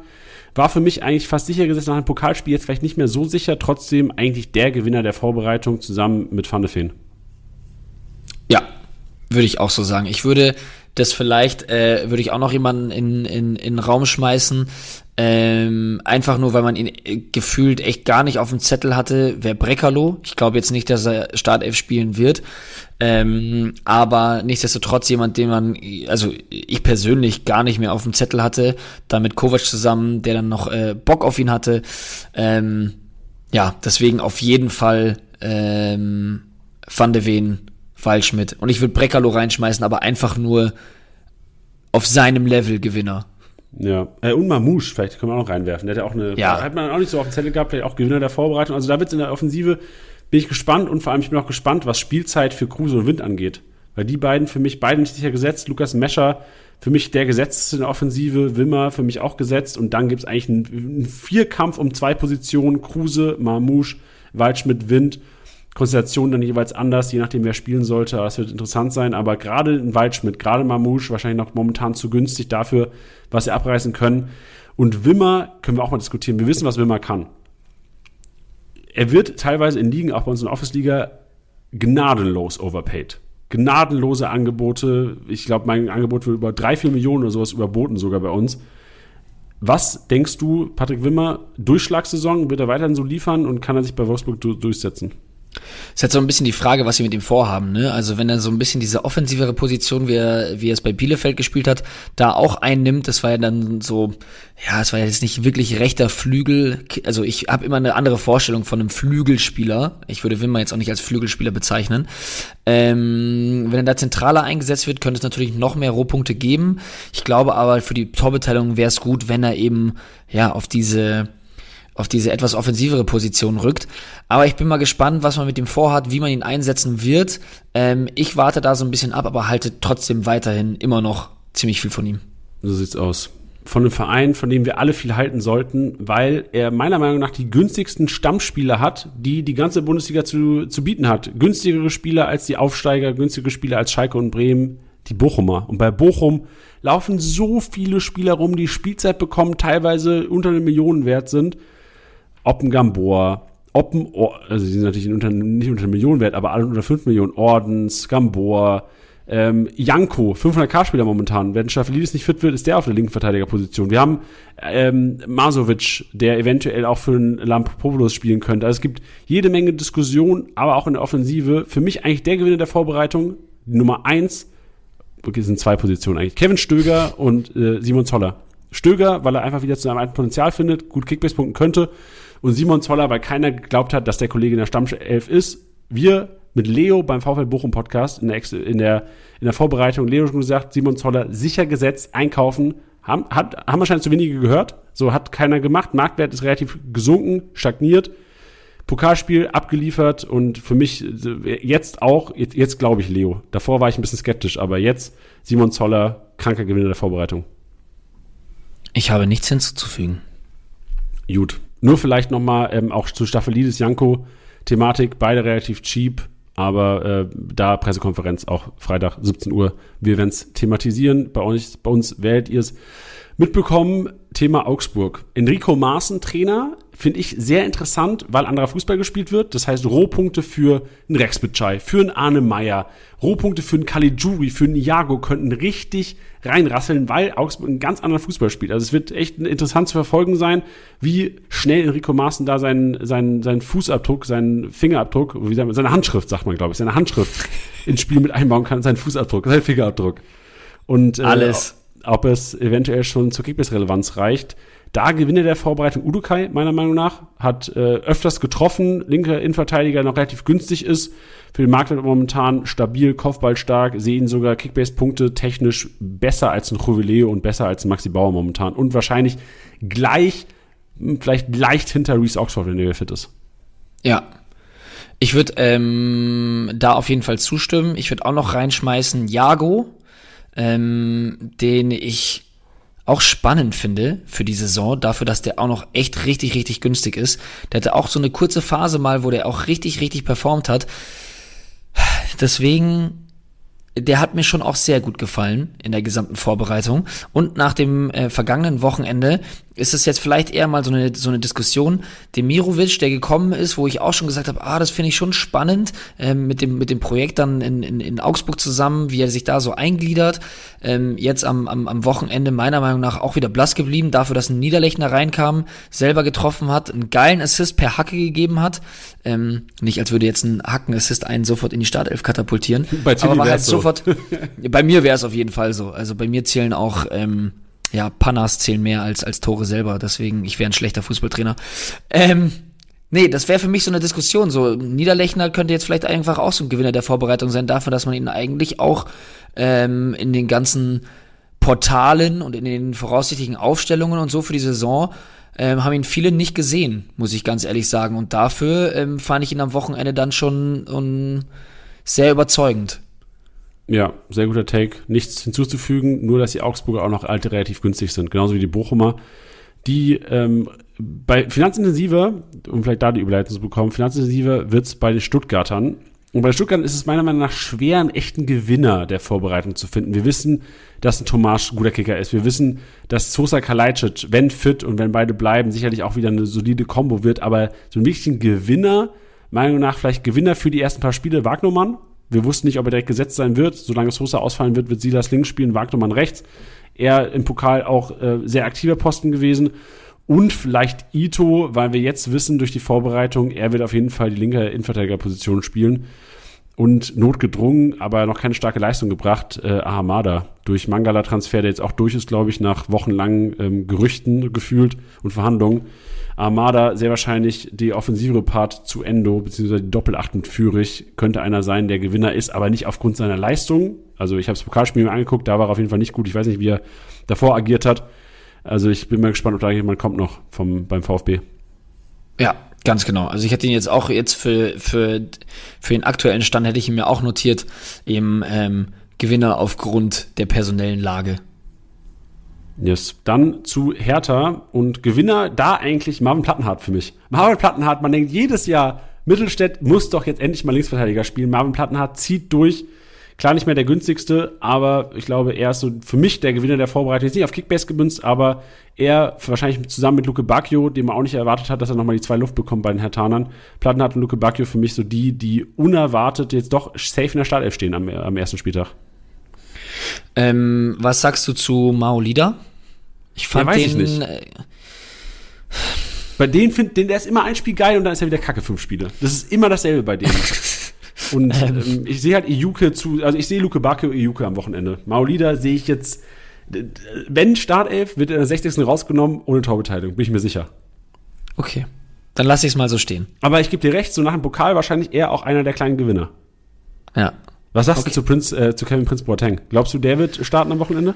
War für mich eigentlich fast sicher gesetzt nach dem Pokalspiel, jetzt vielleicht nicht mehr so sicher, trotzdem eigentlich der Gewinner der Vorbereitung zusammen mit Van de Feen. Würde ich auch so sagen. Ich würde das vielleicht, äh, würde ich auch noch jemanden in, in, in den Raum schmeißen, ähm, einfach nur, weil man ihn äh, gefühlt echt gar nicht auf dem Zettel hatte, wäre Breckerlo. Ich glaube jetzt nicht, dass er Startelf spielen wird. Ähm, aber nichtsdestotrotz jemand, den man, also ich persönlich gar nicht mehr auf dem Zettel hatte, da mit Kovac zusammen, der dann noch äh, Bock auf ihn hatte. Ähm, ja, deswegen auf jeden Fall ähm, Van de Ven, Waldschmidt. Und ich würde Breckerlo reinschmeißen, aber einfach nur auf seinem Level Gewinner. Ja, äh, und Mamouche, vielleicht können wir auch noch reinwerfen. Der hat ja auch eine, ja. hat man auch nicht so auf dem Zettel gehabt, vielleicht auch Gewinner der Vorbereitung. Also da wird's in der Offensive, bin ich gespannt und vor allem ich bin auch gespannt, was Spielzeit für Kruse und Wind angeht. Weil die beiden für mich, beide nicht sicher gesetzt. Lukas Mescher für mich der gesetzte in der Offensive, Wimmer für mich auch gesetzt und dann gibt's eigentlich einen, einen Vierkampf um zwei Positionen, Kruse, Mamouche, Waldschmidt, Wind Konstellation dann jeweils anders, je nachdem, wer spielen sollte. Das wird interessant sein. Aber gerade in Waldschmidt, gerade Mamouche, wahrscheinlich noch momentan zu günstig dafür, was sie abreißen können. Und Wimmer können wir auch mal diskutieren. Wir wissen, was Wimmer kann. Er wird teilweise in Ligen, auch bei uns in der Office-Liga, gnadenlos overpaid. Gnadenlose Angebote. Ich glaube, mein Angebot wird über drei, vier Millionen oder sowas überboten sogar bei uns. Was denkst du, Patrick Wimmer, Durchschlagssaison, wird er weiterhin so liefern und kann er sich bei Wolfsburg durchsetzen? Es ist halt so ein bisschen die Frage, was sie mit ihm vorhaben. Ne? Also wenn er so ein bisschen diese offensivere Position, wie er, wie er es bei Bielefeld gespielt hat, da auch einnimmt, das war ja dann so, ja, es war ja jetzt nicht wirklich rechter Flügel. Also ich habe immer eine andere Vorstellung von einem Flügelspieler. Ich würde Wimmer jetzt auch nicht als Flügelspieler bezeichnen. Ähm, wenn er da zentraler eingesetzt wird, könnte es natürlich noch mehr Rohpunkte geben. Ich glaube aber für die Torbeteiligung wäre es gut, wenn er eben ja auf diese auf diese etwas offensivere Position rückt. Aber ich bin mal gespannt, was man mit ihm vorhat, wie man ihn einsetzen wird. Ähm, ich warte da so ein bisschen ab, aber halte trotzdem weiterhin immer noch ziemlich viel von ihm. So sieht's aus. Von einem Verein, von dem wir alle viel halten sollten, weil er meiner Meinung nach die günstigsten Stammspieler hat, die die ganze Bundesliga zu, zu bieten hat. Günstigere Spieler als die Aufsteiger, günstigere Spieler als Schalke und Bremen, die Bochumer. Und bei Bochum laufen so viele Spieler rum, die Spielzeit bekommen, teilweise unter eine Million wert sind ein Gamboa, ein, Or also die sind natürlich unter, nicht unter Millionen wert, aber alle unter 5 Millionen, Ordens, Gamboa, ähm, Janko, 500k-Spieler momentan. Wenn Schaffelidis nicht fit wird, ist der auf der linken Verteidigerposition. Wir haben ähm, Masovic, der eventuell auch für einen Lampopoulos spielen könnte. Also es gibt jede Menge Diskussion, aber auch in der Offensive. Für mich eigentlich der Gewinner der Vorbereitung, Nummer eins sind zwei Positionen eigentlich. Kevin Stöger und äh, Simon Zoller. Stöger, weil er einfach wieder zu seinem alten Potenzial findet, gut Kickbase punkten könnte. Und Simon Zoller, weil keiner geglaubt hat, dass der Kollege in der Stammelf ist. Wir mit Leo beim VfL Bochum Podcast in der, in der, in der Vorbereitung, Leo schon gesagt, Simon Zoller sicher gesetzt, einkaufen, haben, hat, haben wahrscheinlich zu wenige gehört. So hat keiner gemacht. Marktwert ist relativ gesunken, stagniert. Pokalspiel abgeliefert und für mich jetzt auch, jetzt, jetzt glaube ich Leo. Davor war ich ein bisschen skeptisch, aber jetzt Simon Zoller, kranker Gewinner der Vorbereitung. Ich habe nichts hinzuzufügen. Gut. Nur vielleicht nochmal ähm, auch zu Staffelidis Janko Thematik, beide relativ cheap, aber äh, da Pressekonferenz auch Freitag 17 Uhr. Wir werden es thematisieren. Bei uns, bei uns werdet ihr es mitbekommen. Thema Augsburg. Enrico Maaßen, Trainer, finde ich sehr interessant, weil anderer Fußball gespielt wird. Das heißt, Rohpunkte für einen Rex Bitschei, für einen Arne Meyer, Rohpunkte für einen Caligiuri, für einen Iago könnten richtig reinrasseln, weil Augsburg einen ganz anderen Fußball spielt. Also es wird echt interessant zu verfolgen sein, wie schnell Enrico Maaßen da seinen, seinen, seinen Fußabdruck, seinen Fingerabdruck, wie sagt man, seine Handschrift, sagt man, glaube ich, seine Handschrift ins Spiel mit einbauen kann, seinen Fußabdruck, seinen Fingerabdruck. Und äh, alles. Ob es eventuell schon zur Kickbase-Relevanz reicht. Da Gewinne der Vorbereitung Udukai, meiner Meinung nach, hat äh, öfters getroffen, linker Innenverteidiger noch relativ günstig ist. Für den Markt momentan stabil, Kopfballstark, sehen sogar Kickbase-Punkte technisch besser als ein Jubileo und besser als ein Maxi Bauer momentan. Und wahrscheinlich gleich, hm, vielleicht leicht hinter Reese Oxford, wenn der fit ist. Ja, ich würde ähm, da auf jeden Fall zustimmen. Ich würde auch noch reinschmeißen Jago, ähm, den ich auch spannend finde für die Saison, dafür, dass der auch noch echt richtig, richtig günstig ist. Der hatte auch so eine kurze Phase mal, wo der auch richtig, richtig performt hat. Deswegen der hat mir schon auch sehr gut gefallen in der gesamten Vorbereitung. Und nach dem äh, vergangenen Wochenende ist es jetzt vielleicht eher mal so eine, so eine Diskussion. Demirovic, der gekommen ist, wo ich auch schon gesagt habe, ah, das finde ich schon spannend, ähm, mit, dem, mit dem Projekt dann in, in, in Augsburg zusammen, wie er sich da so eingliedert. Ähm, jetzt am, am, am Wochenende meiner Meinung nach auch wieder blass geblieben, dafür, dass ein Niederlechner reinkam, selber getroffen hat, einen geilen Assist per Hacke gegeben hat. Ähm, nicht, als würde jetzt ein Hacken-Assist einen sofort in die Startelf katapultieren. Bei Tilly aber war halt so. sofort. bei mir wäre es auf jeden Fall so. Also bei mir zählen auch ähm, ja, Pannas zählen mehr als, als Tore selber, deswegen, ich wäre ein schlechter Fußballtrainer. Ähm, nee, das wäre für mich so eine Diskussion. So, Niederlechner könnte jetzt vielleicht einfach auch so ein Gewinner der Vorbereitung sein, dafür, dass man ihn eigentlich auch ähm, in den ganzen Portalen und in den voraussichtlichen Aufstellungen und so für die Saison ähm, haben ihn viele nicht gesehen, muss ich ganz ehrlich sagen. Und dafür ähm, fand ich ihn am Wochenende dann schon um, sehr überzeugend. Ja, sehr guter Take. Nichts hinzuzufügen, nur dass die Augsburger auch noch alte relativ günstig sind, genauso wie die Bochumer. Die ähm, bei Finanzintensiver, um vielleicht da die Überleitung zu bekommen, Finanzintensiver wird es bei den Stuttgartern. Und bei den Stuttgartern ist es meiner Meinung nach schwer, einen echten Gewinner der Vorbereitung zu finden. Wir wissen, dass ein Tomasch ein guter Kicker ist. Wir wissen, dass Sosa Kalajdzic, wenn fit und wenn beide bleiben, sicherlich auch wieder eine solide Combo wird. Aber so einen wirklichen Gewinner, meiner Meinung nach vielleicht Gewinner für die ersten paar Spiele, Wagnermann, wir wussten nicht, ob er direkt gesetzt sein wird. Solange Sosa ausfallen wird, wird Silas links spielen, Wagnermann rechts. Er im Pokal auch äh, sehr aktiver Posten gewesen. Und vielleicht Ito, weil wir jetzt wissen durch die Vorbereitung, er wird auf jeden Fall die linke Innenverteidigerposition spielen. Und notgedrungen, aber noch keine starke Leistung gebracht, äh, Ahamada. Durch Mangala-Transfer, der jetzt auch durch ist, glaube ich, nach wochenlangen ähm, Gerüchten gefühlt und Verhandlungen. Armada sehr wahrscheinlich die offensivere Part zu Endo, beziehungsweise die Doppelacht mit Führig, könnte einer sein, der Gewinner ist, aber nicht aufgrund seiner Leistung. Also ich habe das Pokalspiel mir angeguckt, da war er auf jeden Fall nicht gut. Ich weiß nicht, wie er davor agiert hat. Also ich bin mal gespannt, ob da jemand kommt noch vom, beim VfB. Ja, ganz genau. Also ich hätte ihn jetzt auch jetzt für, für, für den aktuellen Stand hätte ich ihn mir auch notiert, eben ähm, Gewinner aufgrund der personellen Lage. Yes. Dann zu Hertha und Gewinner da eigentlich Marvin Plattenhardt für mich. Marvin Plattenhardt, man denkt jedes Jahr, Mittelstädt muss doch jetzt endlich mal Linksverteidiger spielen. Marvin Plattenhardt zieht durch. Klar nicht mehr der günstigste, aber ich glaube, er ist so für mich der Gewinner der Vorbereitung. Ist nicht auf Kickbase gemünzt, aber er wahrscheinlich zusammen mit Luke Bacchio, dem man auch nicht erwartet hat, dass er nochmal die zwei Luft bekommt bei den Hertanern. Plattenhardt und Luke Bacchio für mich so die, die unerwartet jetzt doch safe in der Startelf stehen am, am ersten Spieltag. Ähm, was sagst du zu Maolida? Ich fand ja, den. Ich äh, bei denen findet, den, der ist immer ein Spiel geil und dann ist er wieder Kacke fünf Spiele. Das ist immer dasselbe bei denen. Und ähm. ähm ich sehe halt Iuke zu, also ich sehe Luke und Iuke am Wochenende. Maolida sehe ich jetzt, wenn Startelf, wird in der 60. rausgenommen ohne Torbeteiligung, bin ich mir sicher. Okay. Dann lasse ich es mal so stehen. Aber ich gebe dir recht, so nach dem Pokal wahrscheinlich eher auch einer der kleinen Gewinner. Ja. Was sagst okay. du zu, Prince, äh, zu Kevin Prince Boateng? Glaubst du, der wird starten am Wochenende?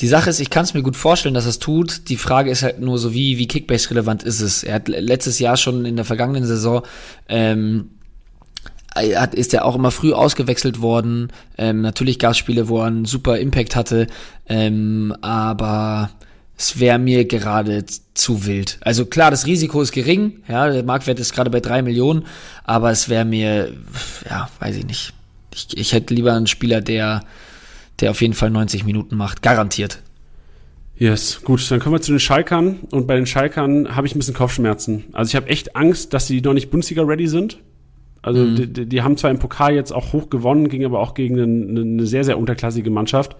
Die Sache ist, ich kann es mir gut vorstellen, dass er es tut. Die Frage ist halt nur so, wie, wie Kickbase-relevant ist es? Er hat letztes Jahr schon in der vergangenen Saison ähm, hat, ist er auch immer früh ausgewechselt worden. Ähm, natürlich gab es Spiele, wo er einen super Impact hatte, ähm, aber es wäre mir gerade zu wild. Also klar, das Risiko ist gering, ja, der Marktwert ist gerade bei drei Millionen, aber es wäre mir, ja, weiß ich nicht. Ich, ich hätte lieber einen Spieler, der der auf jeden Fall 90 Minuten macht. Garantiert. Yes, gut, dann kommen wir zu den Schalkern. Und bei den Schalkern habe ich ein bisschen Kopfschmerzen. Also ich habe echt Angst, dass sie noch nicht Bundesliga-ready sind. Also mhm. die, die, haben zwar im Pokal jetzt auch hoch gewonnen, ging aber auch gegen eine, eine sehr, sehr unterklassige Mannschaft.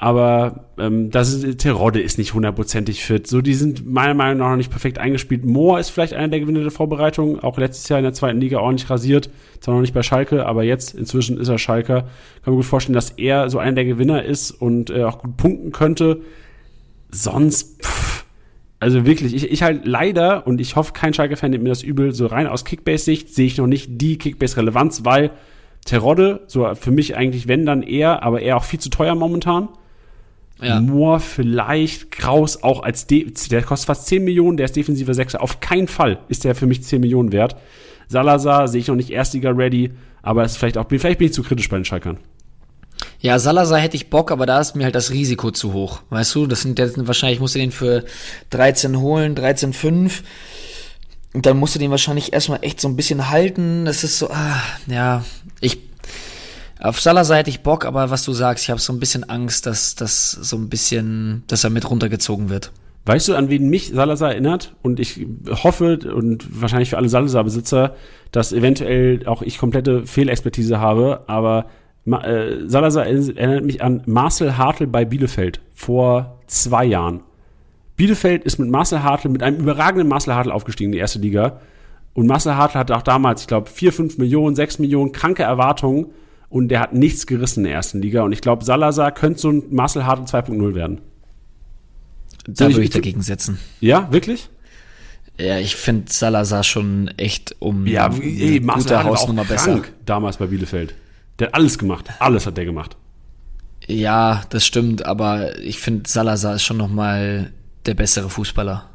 Aber ähm, das ist, Terodde ist nicht hundertprozentig fit. So, die sind meiner Meinung nach noch nicht perfekt eingespielt. Mohr ist vielleicht einer der Gewinner der Vorbereitung. Auch letztes Jahr in der zweiten Liga ordentlich rasiert. Zwar noch nicht bei Schalke, aber jetzt inzwischen ist er Schalker. Kann mir gut vorstellen, dass er so einer der Gewinner ist und äh, auch gut punkten könnte. Sonst, pff, also wirklich, ich, ich halt leider, und ich hoffe, kein Schalke-Fan nimmt mir das übel, so rein aus Kickbase-Sicht sehe ich noch nicht die Kickbase-Relevanz, weil Terodde, so für mich eigentlich, wenn dann eher, aber eher auch viel zu teuer momentan. Ja. Moore vielleicht, Kraus auch als, De der kostet fast 10 Millionen, der ist defensiver Sechser. Auf keinen Fall ist der für mich 10 Millionen wert. Salazar sehe ich noch nicht Erstliga ready, aber ist vielleicht auch, vielleicht bin ich zu kritisch bei den Schalkern. Ja, Salazar hätte ich Bock, aber da ist mir halt das Risiko zu hoch. Weißt du, das sind jetzt, wahrscheinlich musst du den für 13 holen, 13,5. Und dann musst du den wahrscheinlich erstmal echt so ein bisschen halten. Das ist so, ah, ja, ich auf Salazar hätte ich Bock, aber was du sagst, ich habe so ein bisschen Angst, dass das so ein bisschen, dass er mit runtergezogen wird. Weißt du, an wen mich Salazar erinnert? Und ich hoffe und wahrscheinlich für alle Salazar-Besitzer, dass eventuell auch ich komplette Fehlexpertise habe, aber äh, Salazar erinnert mich an Marcel Hartl bei Bielefeld vor zwei Jahren. Bielefeld ist mit Marcel Hartl, mit einem überragenden Marcel Hartl aufgestiegen in die erste Liga. Und Marcel Hartl hatte auch damals, ich glaube, vier, fünf Millionen, sechs Millionen kranke Erwartungen und der hat nichts gerissen in der ersten Liga. Und ich glaube, Salazar könnte so ein Marcel Harten 2.0 werden. Da würde ich dagegen setzen. Ja, wirklich? Ja, ich finde Salazar schon echt um ja, ey, Marcel gute Hausnummer besser. Damals bei Bielefeld. Der hat alles gemacht. Alles hat der gemacht. Ja, das stimmt, aber ich finde Salazar ist schon noch mal der bessere Fußballer.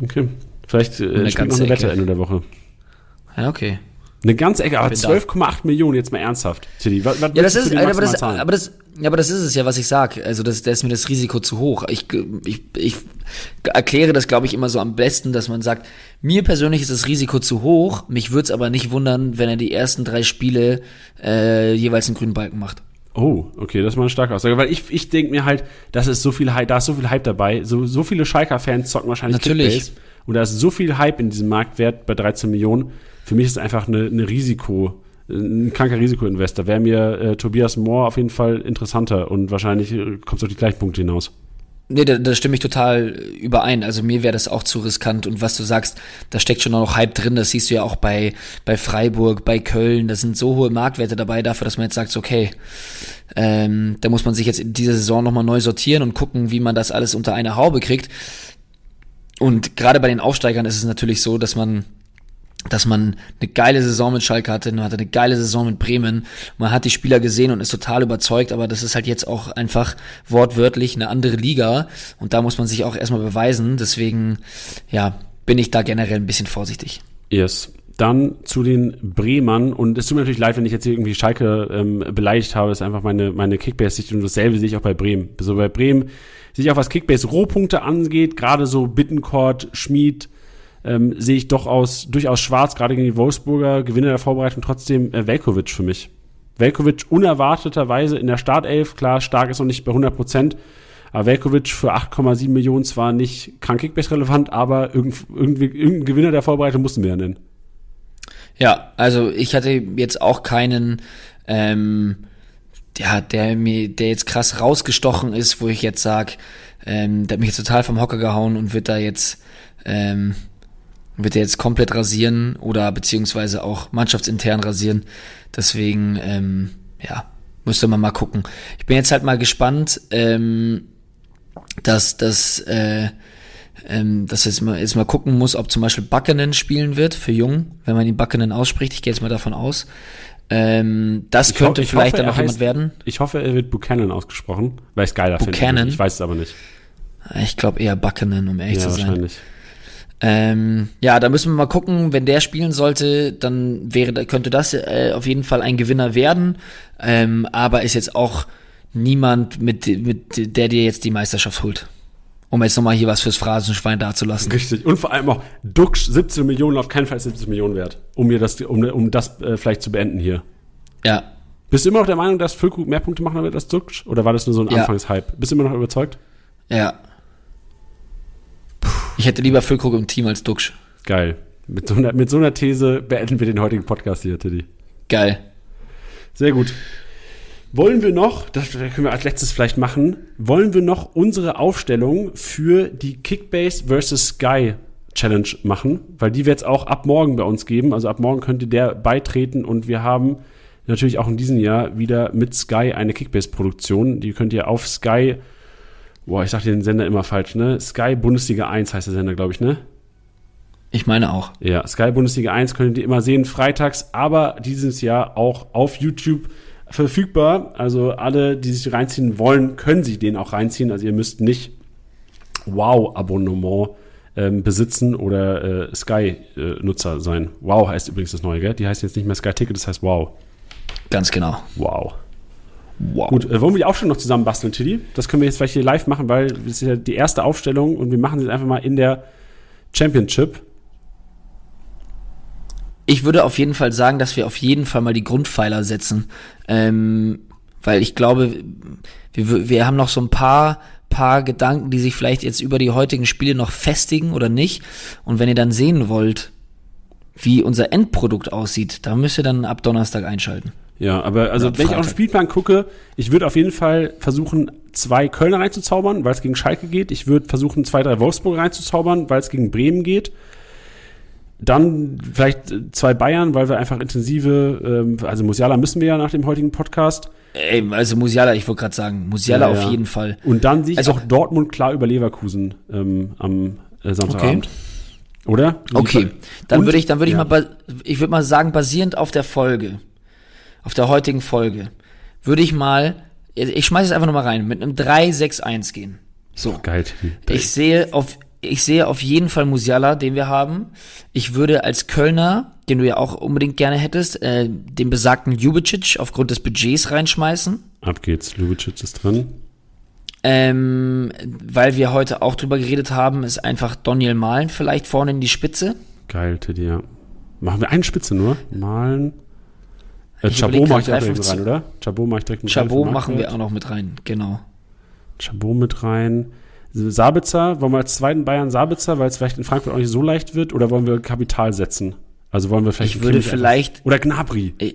Okay. Vielleicht äh, spielt noch eine Wette Ende der Woche. Ja, okay. Eine ganze Ecke, aber 12,8 Millionen, jetzt mal ernsthaft. Tilly, was, was ja, das ist, aber das, aber das, ja, aber das ist es ja, was ich sag. Also, das, da ist mir das Risiko zu hoch. Ich, ich, ich erkläre das, glaube ich, immer so am besten, dass man sagt, mir persönlich ist das Risiko zu hoch. Mich würde es aber nicht wundern, wenn er die ersten drei Spiele äh, jeweils einen grünen Balken macht. Oh, okay, das ist mal eine starke Aussage. Weil ich, ich denke mir halt, das ist so viel Hype, da ist so viel Hype dabei. So, so viele Schalker-Fans zocken wahrscheinlich Natürlich. Kickbase. Und da ist so viel Hype in diesem Marktwert bei 13 Millionen für mich ist es einfach eine, eine Risiko, ein kranker Risikoinvestor. Wäre mir äh, Tobias Moore auf jeden Fall interessanter und wahrscheinlich äh, kommt es auf die gleichen Punkte hinaus. Nee, da, da stimme ich total überein. Also mir wäre das auch zu riskant. Und was du sagst, da steckt schon noch Hype drin. Das siehst du ja auch bei, bei Freiburg, bei Köln. Da sind so hohe Marktwerte dabei dafür, dass man jetzt sagt, okay, ähm, da muss man sich jetzt in dieser Saison nochmal neu sortieren und gucken, wie man das alles unter eine Haube kriegt. Und gerade bei den Aufsteigern ist es natürlich so, dass man dass man eine geile Saison mit Schalke hatte, man hatte eine geile Saison mit Bremen, man hat die Spieler gesehen und ist total überzeugt, aber das ist halt jetzt auch einfach wortwörtlich eine andere Liga und da muss man sich auch erstmal beweisen, deswegen, ja, bin ich da generell ein bisschen vorsichtig. Yes. Dann zu den Bremern. Und es tut mir natürlich leid, wenn ich jetzt hier irgendwie Schalke ähm, beleidigt habe, das ist einfach meine, meine Kickbase-Sicht und dasselbe sehe ich auch bei Bremen. So bei Bremen sehe ich auch, was Kickbase-Rohpunkte angeht, gerade so Bittencourt, Schmied, ähm, sehe ich doch aus, durchaus schwarz, gerade gegen die Wolfsburger, Gewinner der Vorbereitung trotzdem äh, Velkovic für mich. Velkovic unerwarteterweise in der Startelf, klar, stark ist noch nicht bei 100 Prozent, aber Velkovic für 8,7 Millionen zwar nicht krank Kickbase-relevant, aber irgend, irgendwie, irgendein Gewinner der Vorbereitung mussten wir ja nennen. Ja, also ich hatte jetzt auch keinen, ähm, ja, der mir, der jetzt krass rausgestochen ist, wo ich jetzt sage, ähm, der hat mich jetzt total vom Hocker gehauen und wird da jetzt ähm, wird er jetzt komplett rasieren oder beziehungsweise auch mannschaftsintern rasieren. Deswegen, ähm, ja, müsste man mal gucken. Ich bin jetzt halt mal gespannt, ähm, dass das, äh, ähm, dass jetzt mal, jetzt mal gucken muss, ob zum Beispiel Buckenen spielen wird für Jung, wenn man ihn Buckenen ausspricht. Ich gehe jetzt mal davon aus. Ähm, das ich könnte vielleicht hoffe, dann noch heißt, jemand werden. Ich hoffe, er wird Buchanan ausgesprochen, weil ich es geiler finde. Ich weiß es aber nicht. Ich glaube eher Buchanan, um ehrlich ja, zu sein. Wahrscheinlich. Ähm, ja, da müssen wir mal gucken, wenn der spielen sollte, dann wäre, könnte das äh, auf jeden Fall ein Gewinner werden. Ähm, aber ist jetzt auch niemand, mit, mit der dir jetzt die Meisterschaft holt. Um jetzt nochmal hier was fürs Phrasenschwein dazulassen. Richtig. Und vor allem auch Dux 17 Millionen, auf keinen Fall 17 Millionen wert. Um mir das, um, um das äh, vielleicht zu beenden hier. Ja. Bist du immer noch der Meinung, dass Füllkrug mehr Punkte machen wird als Dux? Oder war das nur so ein ja. Anfangshype? Bist du immer noch überzeugt? Ja. Ich hätte lieber Füllkrug im Team als Duxch. Geil. Mit so, einer, mit so einer These beenden wir den heutigen Podcast hier, Tiddy. Geil. Sehr gut. Wollen wir noch, das können wir als letztes vielleicht machen, wollen wir noch unsere Aufstellung für die Kickbase vs. Sky Challenge machen? Weil die wird es auch ab morgen bei uns geben. Also ab morgen könnte der beitreten und wir haben natürlich auch in diesem Jahr wieder mit Sky eine Kickbase-Produktion. Die könnt ihr auf Sky Boah, ich sag den Sender immer falsch, ne? Sky Bundesliga 1 heißt der Sender, glaube ich, ne? Ich meine auch. Ja, Sky Bundesliga 1 könnt ihr immer sehen, freitags, aber dieses Jahr auch auf YouTube verfügbar. Also alle, die sich reinziehen wollen, können sich den auch reinziehen. Also ihr müsst nicht Wow-Abonnement ähm, besitzen oder äh, Sky-Nutzer äh, sein. Wow heißt übrigens das neue, gell? Die heißt jetzt nicht mehr Sky Ticket, das heißt Wow. Ganz genau. Wow. Wow. Gut, äh, wollen wir die Aufstellung noch zusammen basteln, Tilly? Das können wir jetzt vielleicht hier live machen, weil das ist ja die erste Aufstellung und wir machen sie einfach mal in der Championship. Ich würde auf jeden Fall sagen, dass wir auf jeden Fall mal die Grundpfeiler setzen. Ähm, weil ich glaube, wir, wir haben noch so ein paar, paar Gedanken, die sich vielleicht jetzt über die heutigen Spiele noch festigen oder nicht. Und wenn ihr dann sehen wollt, wie unser Endprodukt aussieht, da müsst ihr dann ab Donnerstag einschalten. Ja, aber also ja, wenn ich auf den Spielplan gucke, ich würde auf jeden Fall versuchen, zwei Kölner reinzuzaubern, weil es gegen Schalke geht. Ich würde versuchen, zwei, drei Wolfsburg reinzuzaubern, weil es gegen Bremen geht. Dann vielleicht zwei Bayern, weil wir einfach intensive, ähm, also Musiala müssen wir ja nach dem heutigen Podcast. Ey, also Musiala, ich wollte gerade sagen, Musiala ja, auf ja. jeden Fall. Und dann sehe ich also, auch Dortmund klar über Leverkusen ähm, am äh, Samstagabend. Okay. Oder? Okay, dann würde ich, dann würde ich mal, ich würde mal sagen, basierend auf der Folge auf der heutigen Folge, würde ich mal, ich schmeiße es einfach nochmal rein, mit einem 3-6-1 gehen. So. Geil. Ich sehe auf, ich sehe auf jeden Fall Musiala, den wir haben. Ich würde als Kölner, den du ja auch unbedingt gerne hättest, äh, den besagten Jubicic aufgrund des Budgets reinschmeißen. Ab geht's, Jubicic ist drin. Ähm, weil wir heute auch drüber geredet haben, ist einfach Daniel Malen vielleicht vorne in die Spitze. Geil, Teddy, ja. Machen wir eine Spitze nur? Malen. Äh, Chabot mache ich direkt mit rein, oder? Chabot mache ich direkt mit Chabot rein. Chabot machen wir auch noch mit rein, genau. Chabot mit rein. Sabitzer, wollen wir als zweiten Bayern Sabitzer, weil es vielleicht in Frankfurt auch nicht so leicht wird, oder wollen wir Kapital setzen? Also wollen wir vielleicht. Ich würde vielleicht. Einfach, oder Gnabry. Äh,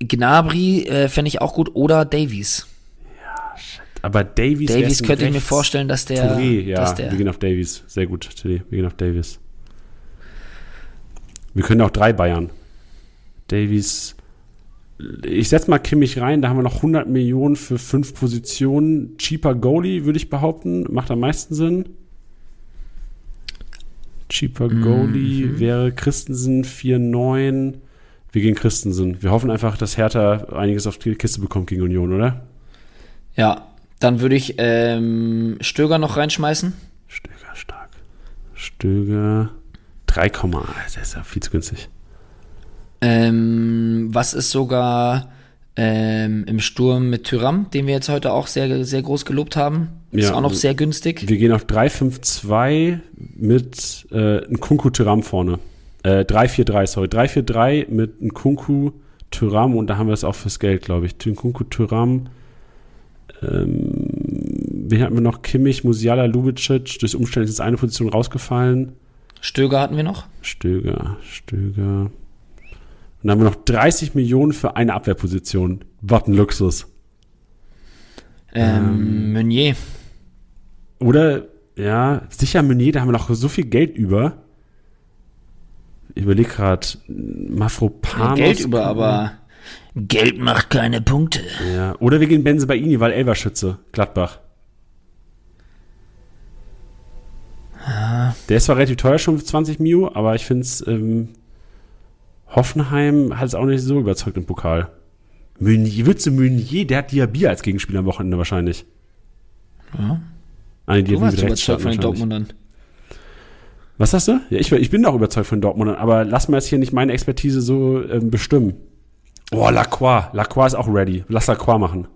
Gnabry äh, fände ich auch gut, oder Davies. Ja, shit. Aber Davies. Davies könnte ich mir vorstellen, dass der. Touré, ja, dass der, wir gehen auf Davies. Sehr gut, Tilly. Wir gehen auf Davies. Wir können auch drei Bayern. Davies, ich setze mal Kimmich rein, da haben wir noch 100 Millionen für fünf Positionen. Cheaper Goalie, würde ich behaupten, macht am meisten Sinn. Cheaper Goalie mhm. wäre Christensen 4-9. Wir gehen Christensen. Wir hoffen einfach, dass Hertha einiges auf die Kiste bekommt gegen Union, oder? Ja, dann würde ich ähm, Stöger noch reinschmeißen. Stöger stark. Stöger 3, das ist ja viel zu günstig. Ähm, was ist sogar ähm, im Sturm mit Tyram, den wir jetzt heute auch sehr, sehr groß gelobt haben. Ist ja, auch noch sehr günstig. Wir gehen auf 3-5-2 mit äh, Nkunku Tyram vorne. Äh, 3-4-3, sorry. 3-4-3 mit Nkunku Tyram und da haben wir es auch fürs Geld, glaube ich. Nkunku Tyram. Ähm, wen hatten wir noch? Kimmich, Musiala, Lubicic. Durch Umständen ist eine Position rausgefallen. Stöger hatten wir noch. Stöger, Stöger. Und dann haben wir noch 30 Millionen für eine Abwehrposition. Was ein Luxus. Ähm, ähm, Meunier. Oder, ja, sicher Meunier, da haben wir noch so viel Geld über. Ich überlege gerade, Mafropanos. Geld über, aber Geld macht keine Punkte. Ja. Oder wir gehen Benze bei Ini, weil Elverschütze, Gladbach. Ja. Der ist zwar relativ teuer schon für 20 Mio, aber ich finde es, ähm, Hoffenheim hat es auch nicht so überzeugt im Pokal. Meunier, Witze Meunier, der hat Diaby als Gegenspieler am Wochenende wahrscheinlich. Ja. Eine Diaby du warst überzeugt von den Dortmundern. Was hast du? Ja, ich, ich bin auch überzeugt von Dortmundern, aber lass mal jetzt hier nicht meine Expertise so ähm, bestimmen. Oh, Lacroix. Lacroix ist auch ready. Lass Lacroix machen.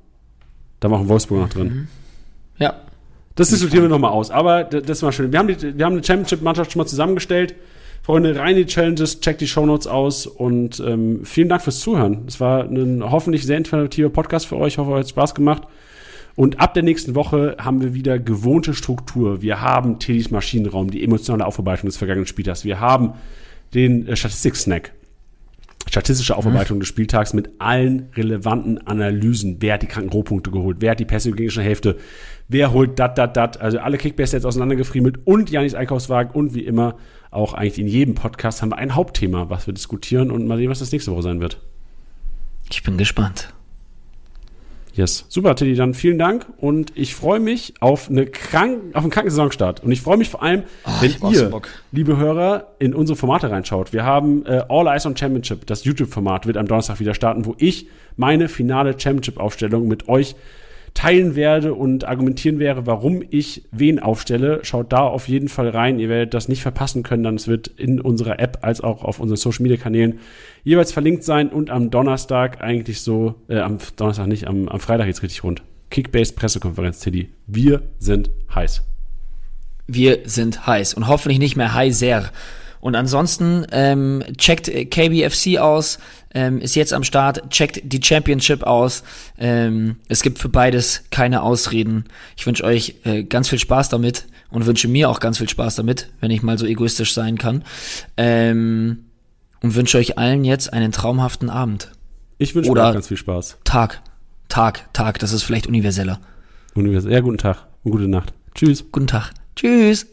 Da machen Wolfsburg noch drin. Mhm. Ja. Das diskutieren wir nochmal aus. Aber das war schön. Wir haben, die, wir haben eine Championship-Mannschaft schon mal zusammengestellt. Freunde, rein die Challenges, checkt die Shownotes aus und ähm, vielen Dank fürs Zuhören. Es war ein hoffentlich sehr informativer Podcast für euch. Ich hoffe, euch hat Spaß gemacht. Und ab der nächsten Woche haben wir wieder gewohnte Struktur. Wir haben Teddys Maschinenraum, die emotionale Aufarbeitung des vergangenen Spieltags. Wir haben den äh, Statistik-Snack. Statistische Aufarbeitung mhm. des Spieltags mit allen relevanten Analysen. Wer hat die kranken Rohpunkte geholt? Wer hat die Pässe gegnerische Hälfte? Wer holt dat, dat, dat? Also alle Kickbase jetzt auseinandergefriemelt und Janis Einkaufswagen und wie immer auch eigentlich in jedem Podcast haben wir ein Hauptthema, was wir diskutieren und mal sehen, was das nächste Woche sein wird. Ich bin gespannt. Yes. Super, Teddy, dann vielen Dank und ich freue mich auf, eine krank, auf einen kranken Saisonstart. Und ich freue mich vor allem, oh, wenn ihr, liebe Hörer, in unsere Formate reinschaut. Wir haben äh, All Eyes on Championship, das YouTube-Format wird am Donnerstag wieder starten, wo ich meine finale Championship-Aufstellung mit euch teilen werde und argumentieren werde, warum ich wen aufstelle. Schaut da auf jeden Fall rein. Ihr werdet das nicht verpassen können, dann es wird in unserer App als auch auf unseren Social Media Kanälen jeweils verlinkt sein und am Donnerstag eigentlich so, äh, am Donnerstag nicht, am, am Freitag jetzt richtig rund. Kickbase Pressekonferenz, Teddy. Wir sind heiß. Wir sind heiß und hoffentlich nicht mehr heißer. Und ansonsten ähm, checkt KBFC aus, ähm, ist jetzt am Start, checkt die Championship aus. Ähm, es gibt für beides keine Ausreden. Ich wünsche euch äh, ganz viel Spaß damit und wünsche mir auch ganz viel Spaß damit, wenn ich mal so egoistisch sein kann. Ähm, und wünsche euch allen jetzt einen traumhaften Abend. Ich wünsche euch ganz viel Spaß. Tag, Tag, Tag, das ist vielleicht universeller. Universell. Ja, guten Tag und gute Nacht. Tschüss. Guten Tag. Tschüss.